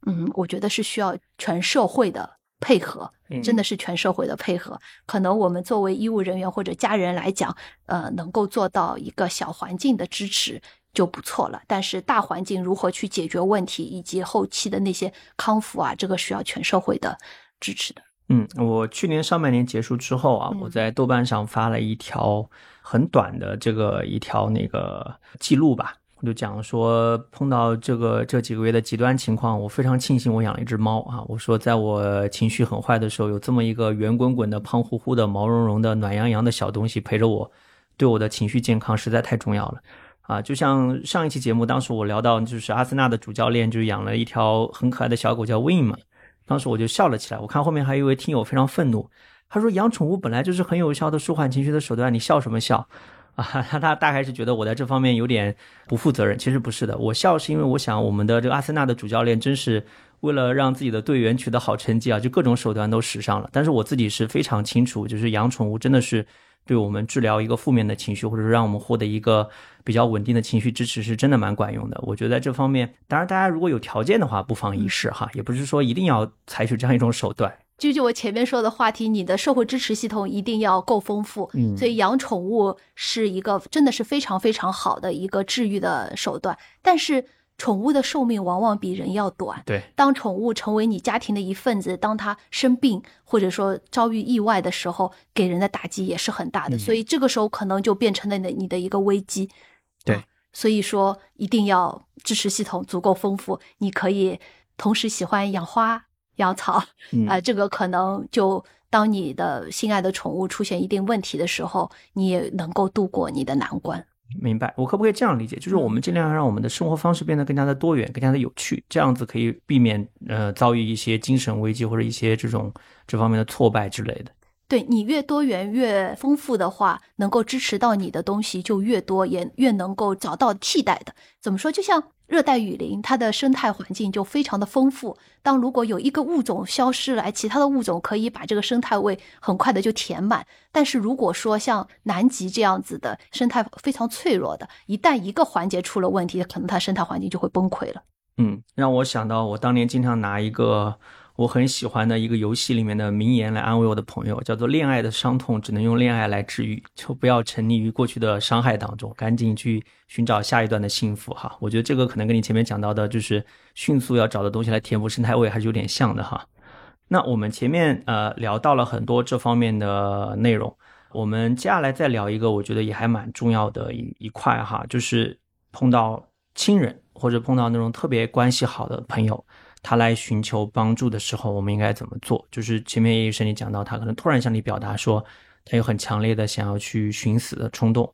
嗯，我觉得是需要全社会的配合，真的是全社会的配合。可能我们作为医务人员或者家人来讲，呃，能够做到一个小环境的支持就不错了。但是大环境如何去解决问题，以及后期的那些康复啊，这个需要全社会的支持的。嗯，我去年上半年结束之后啊，我在豆瓣上发了一条很短的这个一条那个记录吧，我就讲说碰到这个这几个月的极端情况，我非常庆幸我养了一只猫啊。我说在我情绪很坏的时候，有这么一个圆滚滚的、胖乎乎的、毛茸茸的、暖洋洋的小东西陪着我，对我的情绪健康实在太重要了啊！就像上一期节目，当时我聊到就是阿森纳的主教练就养了一条很可爱的小狗叫 Win 嘛。当时我就笑了起来，我看后面还有一位听友非常愤怒，他说养宠物本来就是很有效的舒缓情绪的手段，你笑什么笑？啊，他 (laughs) 他大概是觉得我在这方面有点不负责任，其实不是的，我笑是因为我想我们的这个阿森纳的主教练真是为了让自己的队员取得好成绩啊，就各种手段都使上了。但是我自己是非常清楚，就是养宠物真的是。对我们治疗一个负面的情绪，或者是让我们获得一个比较稳定的情绪支持，是真的蛮管用的。我觉得在这方面，当然大家如果有条件的话，不妨一试哈，也不是说一定要采取这样一种手段。就就我前面说的话题，你的社会支持系统一定要够丰富。嗯，所以养宠物是一个真的是非常非常好的一个治愈的手段，但是。宠物的寿命往往比人要短。对，当宠物成为你家庭的一份子，当它生病或者说遭遇意外的时候，给人的打击也是很大的。所以这个时候可能就变成了你你的一个危机。对，所以说一定要支持系统足够丰富，你可以同时喜欢养花、养草啊，这个可能就当你的心爱的宠物出现一定问题的时候，你也能够度过你的难关。明白，我可不可以这样理解？就是我们尽量让我们的生活方式变得更加的多元，更加的有趣，这样子可以避免呃遭遇一些精神危机或者一些这种这方面的挫败之类的。对你越多元越丰富的话，能够支持到你的东西就越多，也越能够找到替代的。怎么说？就像。热带雨林，它的生态环境就非常的丰富。当如果有一个物种消失了，其他的物种可以把这个生态位很快的就填满。但是如果说像南极这样子的生态非常脆弱的，一旦一个环节出了问题，可能它生态环境就会崩溃了。嗯，让我想到我当年经常拿一个。我很喜欢的一个游戏里面的名言来安慰我的朋友，叫做“恋爱的伤痛只能用恋爱来治愈”，就不要沉溺于过去的伤害当中，赶紧去寻找下一段的幸福哈。我觉得这个可能跟你前面讲到的，就是迅速要找的东西来填补生态位，还是有点像的哈。那我们前面呃聊到了很多这方面的内容，我们接下来再聊一个，我觉得也还蛮重要的一一块哈，就是碰到亲人或者碰到那种特别关系好的朋友。他来寻求帮助的时候，我们应该怎么做？就是前面也是你讲到，他可能突然向你表达说，他有很强烈的想要去寻死的冲动。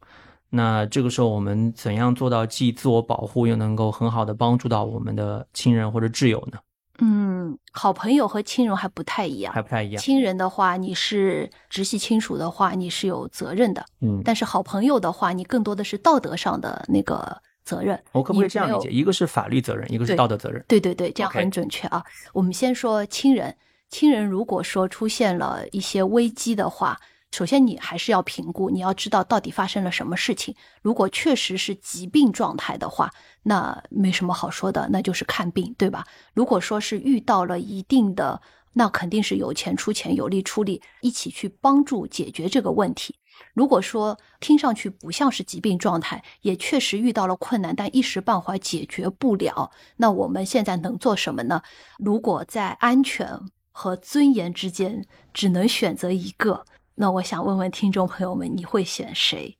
那这个时候，我们怎样做到既自我保护，又能够很好的帮助到我们的亲人或者挚友呢？嗯，好朋友和亲人还不太一样，还不太一样。亲人的话，你是直系亲属的话，你是有责任的。嗯，但是好朋友的话，你更多的是道德上的那个。责任，我可不可以这样理解？一个是法律责任，一个是道德责任。对对对，这样很准确啊。我们先说亲人，亲人如果说出现了一些危机的话，首先你还是要评估，你要知道到底发生了什么事情。如果确实是疾病状态的话，那没什么好说的，那就是看病，对吧？如果说是遇到了一定的，那肯定是有钱出钱，有力出力，一起去帮助解决这个问题。如果说听上去不像是疾病状态，也确实遇到了困难，但一时半会解决不了，那我们现在能做什么呢？如果在安全和尊严之间只能选择一个，那我想问问听众朋友们，你会选谁？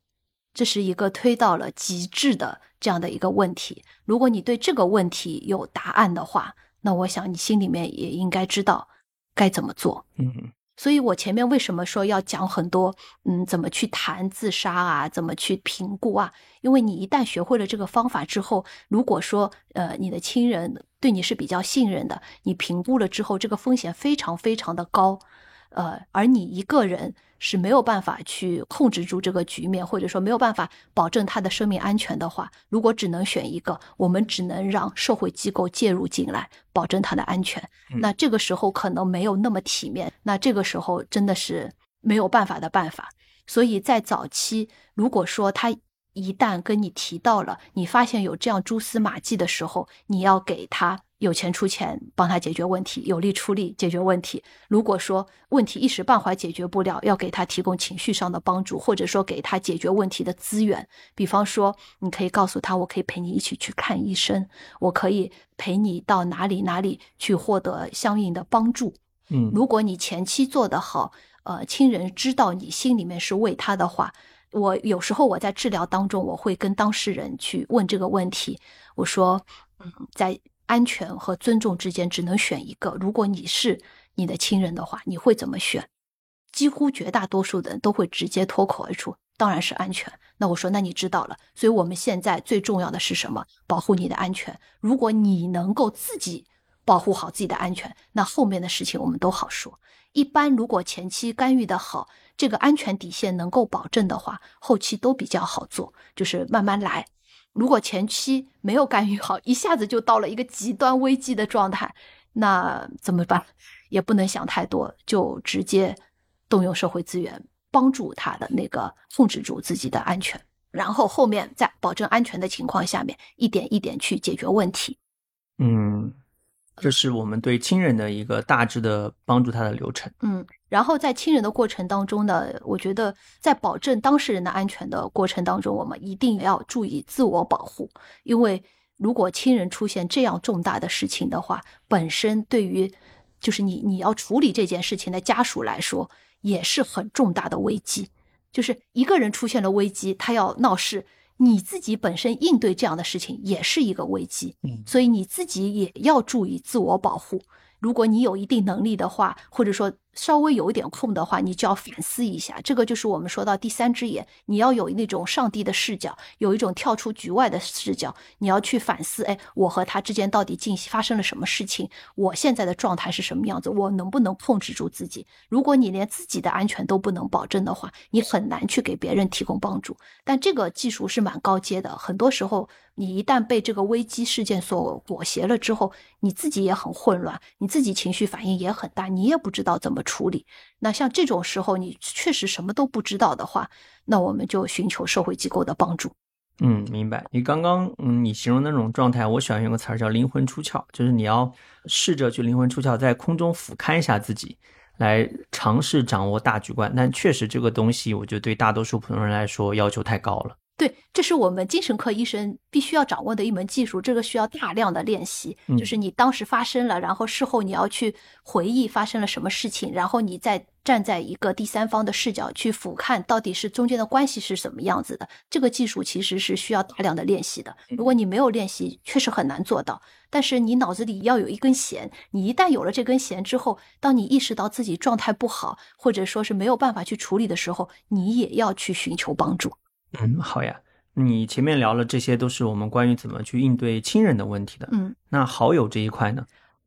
这是一个推到了极致的这样的一个问题。如果你对这个问题有答案的话，那我想你心里面也应该知道该怎么做。嗯。所以我前面为什么说要讲很多，嗯，怎么去谈自杀啊，怎么去评估啊？因为你一旦学会了这个方法之后，如果说呃你的亲人对你是比较信任的，你评估了之后，这个风险非常非常的高，呃，而你一个人是没有办法去控制住这个局面，或者说没有办法保证他的生命安全的话，如果只能选一个，我们只能让社会机构介入进来，保证他的安全。那这个时候可能没有那么体面，那这个时候真的是没有办法的办法。所以在早期，如果说他一旦跟你提到了，你发现有这样蛛丝马迹的时候，你要给他。有钱出钱帮他解决问题，有力出力解决问题。如果说问题一时半会解决不了，要给他提供情绪上的帮助，或者说给他解决问题的资源。比方说，你可以告诉他，我可以陪你一起去看医生，我可以陪你到哪里哪里去获得相应的帮助。嗯，如果你前期做得好，呃，亲人知道你心里面是为他的话，我有时候我在治疗当中，我会跟当事人去问这个问题，我说，嗯，在。安全和尊重之间只能选一个。如果你是你的亲人的话，你会怎么选？几乎绝大多数的人都会直接脱口而出：“当然是安全。”那我说：“那你知道了。”所以我们现在最重要的是什么？保护你的安全。如果你能够自己保护好自己的安全，那后面的事情我们都好说。一般如果前期干预的好，这个安全底线能够保证的话，后期都比较好做，就是慢慢来。如果前期没有干预好，一下子就到了一个极端危机的状态，那怎么办？也不能想太多，就直接动用社会资源帮助他的那个控制住自己的安全，然后后面在保证安全的情况下面，一点一点去解决问题。嗯。这是我们对亲人的一个大致的帮助他的流程。嗯，然后在亲人的过程当中呢，我觉得在保证当事人的安全的过程当中，我们一定要注意自我保护，因为如果亲人出现这样重大的事情的话，本身对于就是你你要处理这件事情的家属来说，也是很重大的危机。就是一个人出现了危机，他要闹事。你自己本身应对这样的事情也是一个危机，嗯，所以你自己也要注意自我保护。如果你有一定能力的话，或者说。稍微有一点空的话，你就要反思一下。这个就是我们说到第三只眼，你要有那种上帝的视角，有一种跳出局外的视角，你要去反思：哎，我和他之间到底进发生了什么事情？我现在的状态是什么样子？我能不能控制住自己？如果你连自己的安全都不能保证的话，你很难去给别人提供帮助。但这个技术是蛮高阶的，很多时候你一旦被这个危机事件所裹挟了之后，你自己也很混乱，你自己情绪反应也很大，你也不知道怎么。处理那像这种时候，你确实什么都不知道的话，那我们就寻求社会机构的帮助。嗯，明白。你刚刚嗯，你形容那种状态，我喜欢用个词儿叫灵魂出窍，就是你要试着去灵魂出窍，在空中俯瞰一下自己，来尝试掌握大局观。但确实这个东西，我觉得对大多数普通人来说要求太高了。对，这是我们精神科医生必须要掌握的一门技术，这个需要大量的练习。就是你当时发生了，然后事后你要去回忆发生了什么事情，然后你再站在一个第三方的视角去俯瞰，到底是中间的关系是什么样子的。这个技术其实是需要大量的练习的。如果你没有练习，确实很难做到。但是你脑子里要有一根弦，你一旦有了这根弦之后，当你意识到自己状态不好，或者说是没有办法去处理的时候，你也要去寻求帮助。嗯，好呀。你前面聊了这些，都是我们关于怎么去应对亲人的问题的。嗯，那好友这一块呢？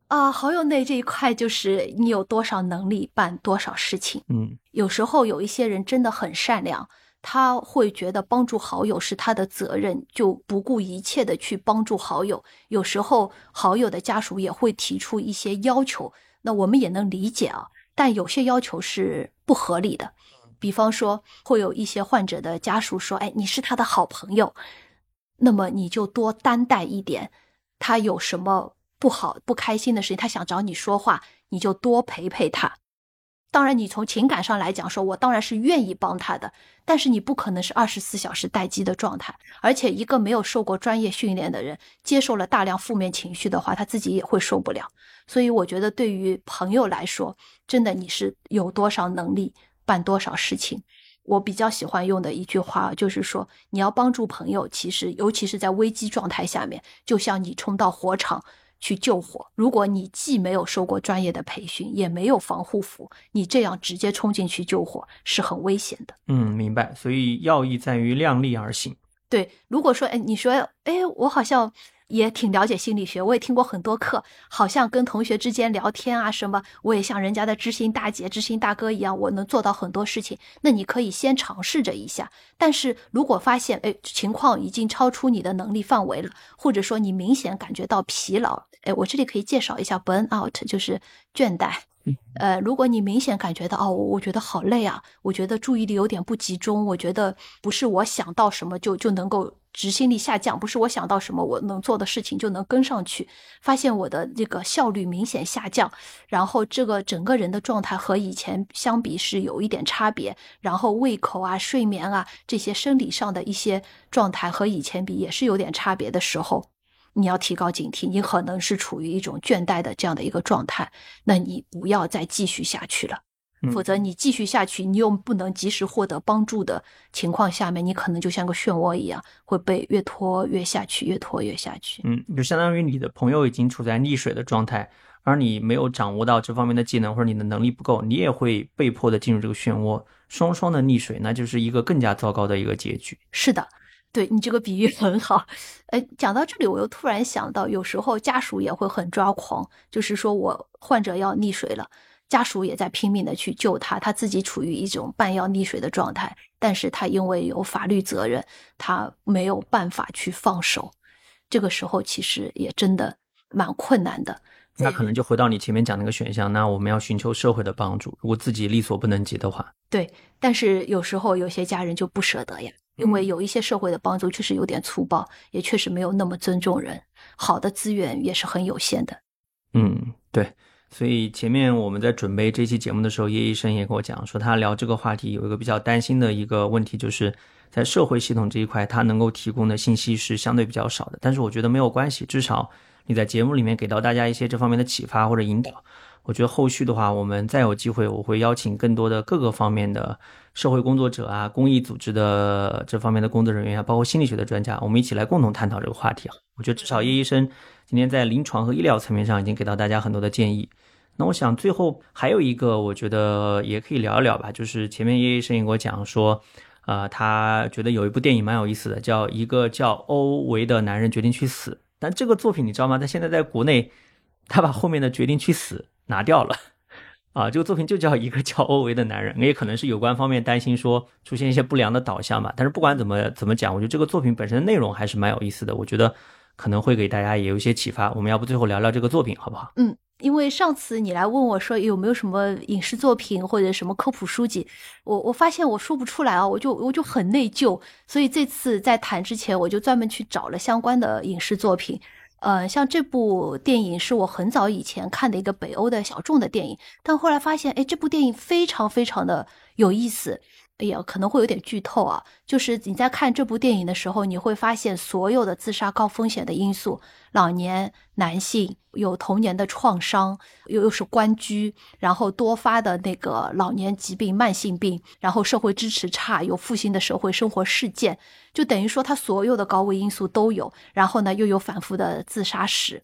啊，好友内这一块就是你有多少能力办多少事情。嗯，有时候有一些人真的很善良，他会觉得帮助好友是他的责任，就不顾一切的去帮助好友。有时候好友的家属也会提出一些要求，那我们也能理解啊，但有些要求是不合理的。比方说，会有一些患者的家属说：“哎，你是他的好朋友，那么你就多担待一点。他有什么不好、不开心的事情，他想找你说话，你就多陪陪他。当然，你从情感上来讲，说我当然是愿意帮他的，但是你不可能是二十四小时待机的状态。而且，一个没有受过专业训练的人，接受了大量负面情绪的话，他自己也会受不了。所以，我觉得对于朋友来说，真的你是有多少能力。”办多少事情，我比较喜欢用的一句话就是说，你要帮助朋友，其实尤其是在危机状态下面，就像你冲到火场去救火，如果你既没有受过专业的培训，也没有防护服，你这样直接冲进去救火是很危险的。嗯，明白。所以要义在于量力而行。对，如果说，哎，你说，哎，我好像也挺了解心理学，我也听过很多课，好像跟同学之间聊天啊什么，我也像人家的知心大姐、知心大哥一样，我能做到很多事情。那你可以先尝试着一下，但是如果发现哎情况已经超出你的能力范围了，或者说你明显感觉到疲劳，哎，我这里可以介绍一下 burn out，就是倦怠。呃，如果你明显感觉到哦，我觉得好累啊，我觉得注意力有点不集中，我觉得不是我想到什么就就能够执行力下降，不是我想到什么我能做的事情就能跟上去，发现我的这个效率明显下降，然后这个整个人的状态和以前相比是有一点差别，然后胃口啊、睡眠啊这些生理上的一些状态和以前比也是有点差别的时候。你要提高警惕，你可能是处于一种倦怠的这样的一个状态，那你不要再继续下去了，否则你继续下去，你又不能及时获得帮助的情况下面，你可能就像个漩涡一样，会被越拖越下去，越拖越下去。嗯，就相当于你的朋友已经处在溺水的状态，而你没有掌握到这方面的技能，或者你的能力不够，你也会被迫的进入这个漩涡，双双的溺水，那就是一个更加糟糕的一个结局。是的。对你这个比喻很好，哎，讲到这里，我又突然想到，有时候家属也会很抓狂，就是说我患者要溺水了，家属也在拼命的去救他，他自己处于一种半要溺水的状态，但是他因为有法律责任，他没有办法去放手，这个时候其实也真的蛮困难的。那可能就回到你前面讲那个选项，那我们要寻求社会的帮助，如果自己力所不能及的话。对，但是有时候有些家人就不舍得呀。因为有一些社会的帮助确实有点粗暴，也确实没有那么尊重人，好的资源也是很有限的。嗯，对。所以前面我们在准备这期节目的时候，叶医生也跟我讲说，他聊这个话题有一个比较担心的一个问题，就是在社会系统这一块，他能够提供的信息是相对比较少的。但是我觉得没有关系，至少你在节目里面给到大家一些这方面的启发或者引导。我觉得后续的话，我们再有机会，我会邀请更多的各个方面的。社会工作者啊，公益组织的这方面的工作人员啊，包括心理学的专家，我们一起来共同探讨这个话题啊。我觉得至少叶医生今天在临床和医疗层面上已经给到大家很多的建议。那我想最后还有一个，我觉得也可以聊一聊吧，就是前面叶医生也给我讲说，呃，他觉得有一部电影蛮有意思的，叫《一个叫欧维的男人决定去死》。但这个作品你知道吗？他现在在国内，他把后面的“决定去死”拿掉了。啊，这个作品就叫一个叫欧维的男人，也可能是有关方面担心说出现一些不良的导向吧。但是不管怎么怎么讲，我觉得这个作品本身的内容还是蛮有意思的。我觉得可能会给大家也有一些启发。我们要不最后聊聊这个作品好不好？嗯，因为上次你来问我说有没有什么影视作品或者什么科普书籍，我我发现我说不出来啊，我就我就很内疚。所以这次在谈之前，我就专门去找了相关的影视作品。呃，像这部电影是我很早以前看的一个北欧的小众的电影，但后来发现，哎，这部电影非常非常的有意思。哎呀，可能会有点剧透啊。就是你在看这部电影的时候，你会发现所有的自杀高风险的因素，老年男性有童年的创伤，又又是关居，然后多发的那个老年疾病、慢性病，然后社会支持差，有负性的社会生活事件，就等于说他所有的高危因素都有。然后呢，又有反复的自杀史。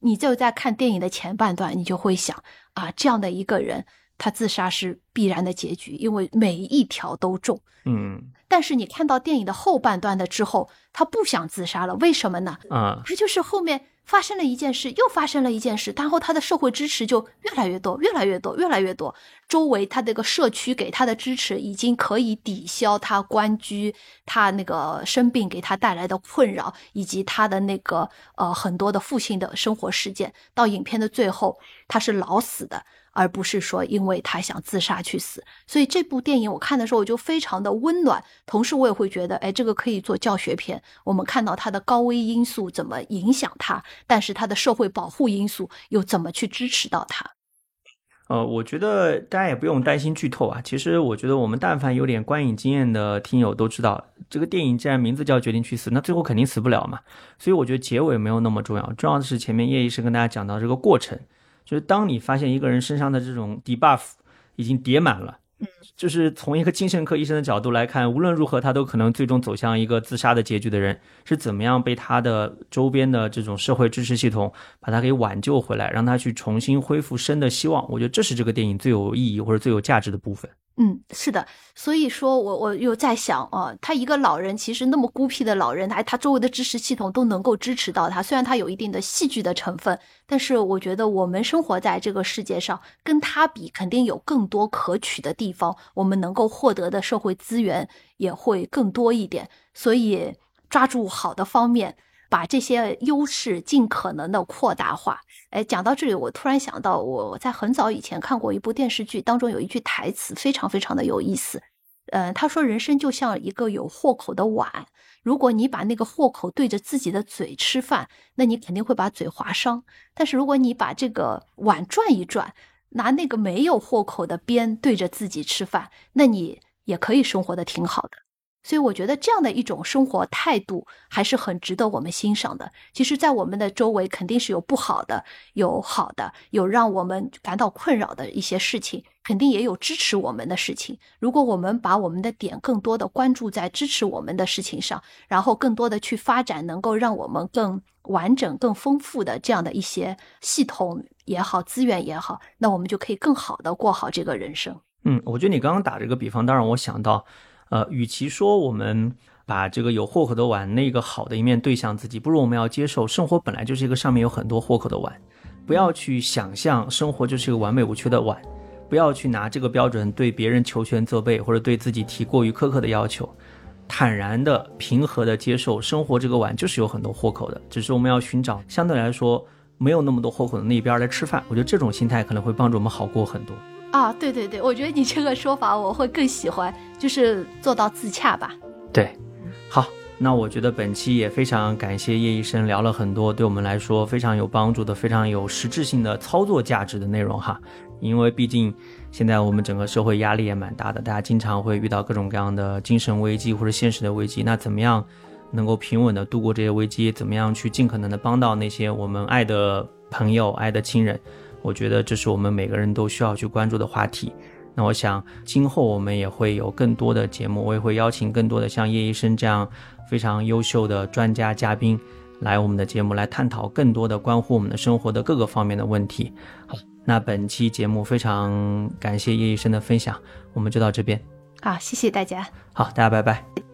你就在看电影的前半段，你就会想啊，这样的一个人。他自杀是必然的结局，因为每一条都中。嗯，但是你看到电影的后半段的之后，他不想自杀了，为什么呢？啊，他就是后面发生了一件事，又发生了一件事，然后他的社会支持就越来越多，越来越多，越来越多。周围他这个社区给他的支持已经可以抵消他关居、他那个生病给他带来的困扰，以及他的那个呃很多的父亲的生活事件。到影片的最后，他是老死的。而不是说因为他想自杀去死，所以这部电影我看的时候我就非常的温暖，同时我也会觉得，哎，这个可以做教学片。我们看到他的高危因素怎么影响他，但是他的社会保护因素又怎么去支持到他？呃，我觉得大家也不用担心剧透啊。其实我觉得我们但凡有点观影经验的听友都知道，这个电影既然名字叫决定去死，那最后肯定死不了嘛。所以我觉得结尾没有那么重要，重要的是前面叶医生跟大家讲到这个过程。就是当你发现一个人身上的这种 debuff 已经叠满了，嗯，就是从一个精神科医生的角度来看，无论如何他都可能最终走向一个自杀的结局的人，是怎么样被他的周边的这种社会支持系统把他给挽救回来，让他去重新恢复生的希望？我觉得这是这个电影最有意义或者最有价值的部分。嗯，是的，所以说我我又在想啊，他一个老人其实那么孤僻的老人，他他周围的支持系统都能够支持到他，虽然他有一定的戏剧的成分，但是我觉得我们生活在这个世界上，跟他比肯定有更多可取的地方，我们能够获得的社会资源也会更多一点，所以抓住好的方面。把这些优势尽可能的扩大化。哎，讲到这里，我突然想到，我在很早以前看过一部电视剧，当中有一句台词非常非常的有意思。嗯，他说：“人生就像一个有豁口的碗，如果你把那个豁口对着自己的嘴吃饭，那你肯定会把嘴划伤；但是如果你把这个碗转一转，拿那个没有豁口的边对着自己吃饭，那你也可以生活的挺好的。”所以我觉得这样的一种生活态度还是很值得我们欣赏的。其实，在我们的周围肯定是有不好的，有好的，有让我们感到困扰的一些事情，肯定也有支持我们的事情。如果我们把我们的点更多的关注在支持我们的事情上，然后更多的去发展能够让我们更完整、更丰富的这样的一些系统也好、资源也好，那我们就可以更好的过好这个人生。嗯，我觉得你刚刚打这个比方，当然我想到。呃，与其说我们把这个有豁口的碗那个好的一面对向自己，不如我们要接受生活本来就是一个上面有很多豁口的碗，不要去想象生活就是一个完美无缺的碗，不要去拿这个标准对别人求全责备或者对自己提过于苛刻的要求，坦然的、平和的接受生活这个碗就是有很多豁口的，只是我们要寻找相对来说没有那么多豁口的那一边来吃饭。我觉得这种心态可能会帮助我们好过很多。啊，对对对，我觉得你这个说法我会更喜欢，就是做到自洽吧。对，好，那我觉得本期也非常感谢叶医生聊了很多对我们来说非常有帮助的、非常有实质性的操作价值的内容哈。因为毕竟现在我们整个社会压力也蛮大的，大家经常会遇到各种各样的精神危机或者现实的危机，那怎么样能够平稳的度过这些危机？怎么样去尽可能的帮到那些我们爱的朋友、爱的亲人？我觉得这是我们每个人都需要去关注的话题。那我想，今后我们也会有更多的节目，我也会邀请更多的像叶医生这样非常优秀的专家嘉宾来我们的节目，来探讨更多的关乎我们的生活的各个方面的问题。好，那本期节目非常感谢叶医生的分享，我们就到这边。好，谢谢大家。好，大家拜拜。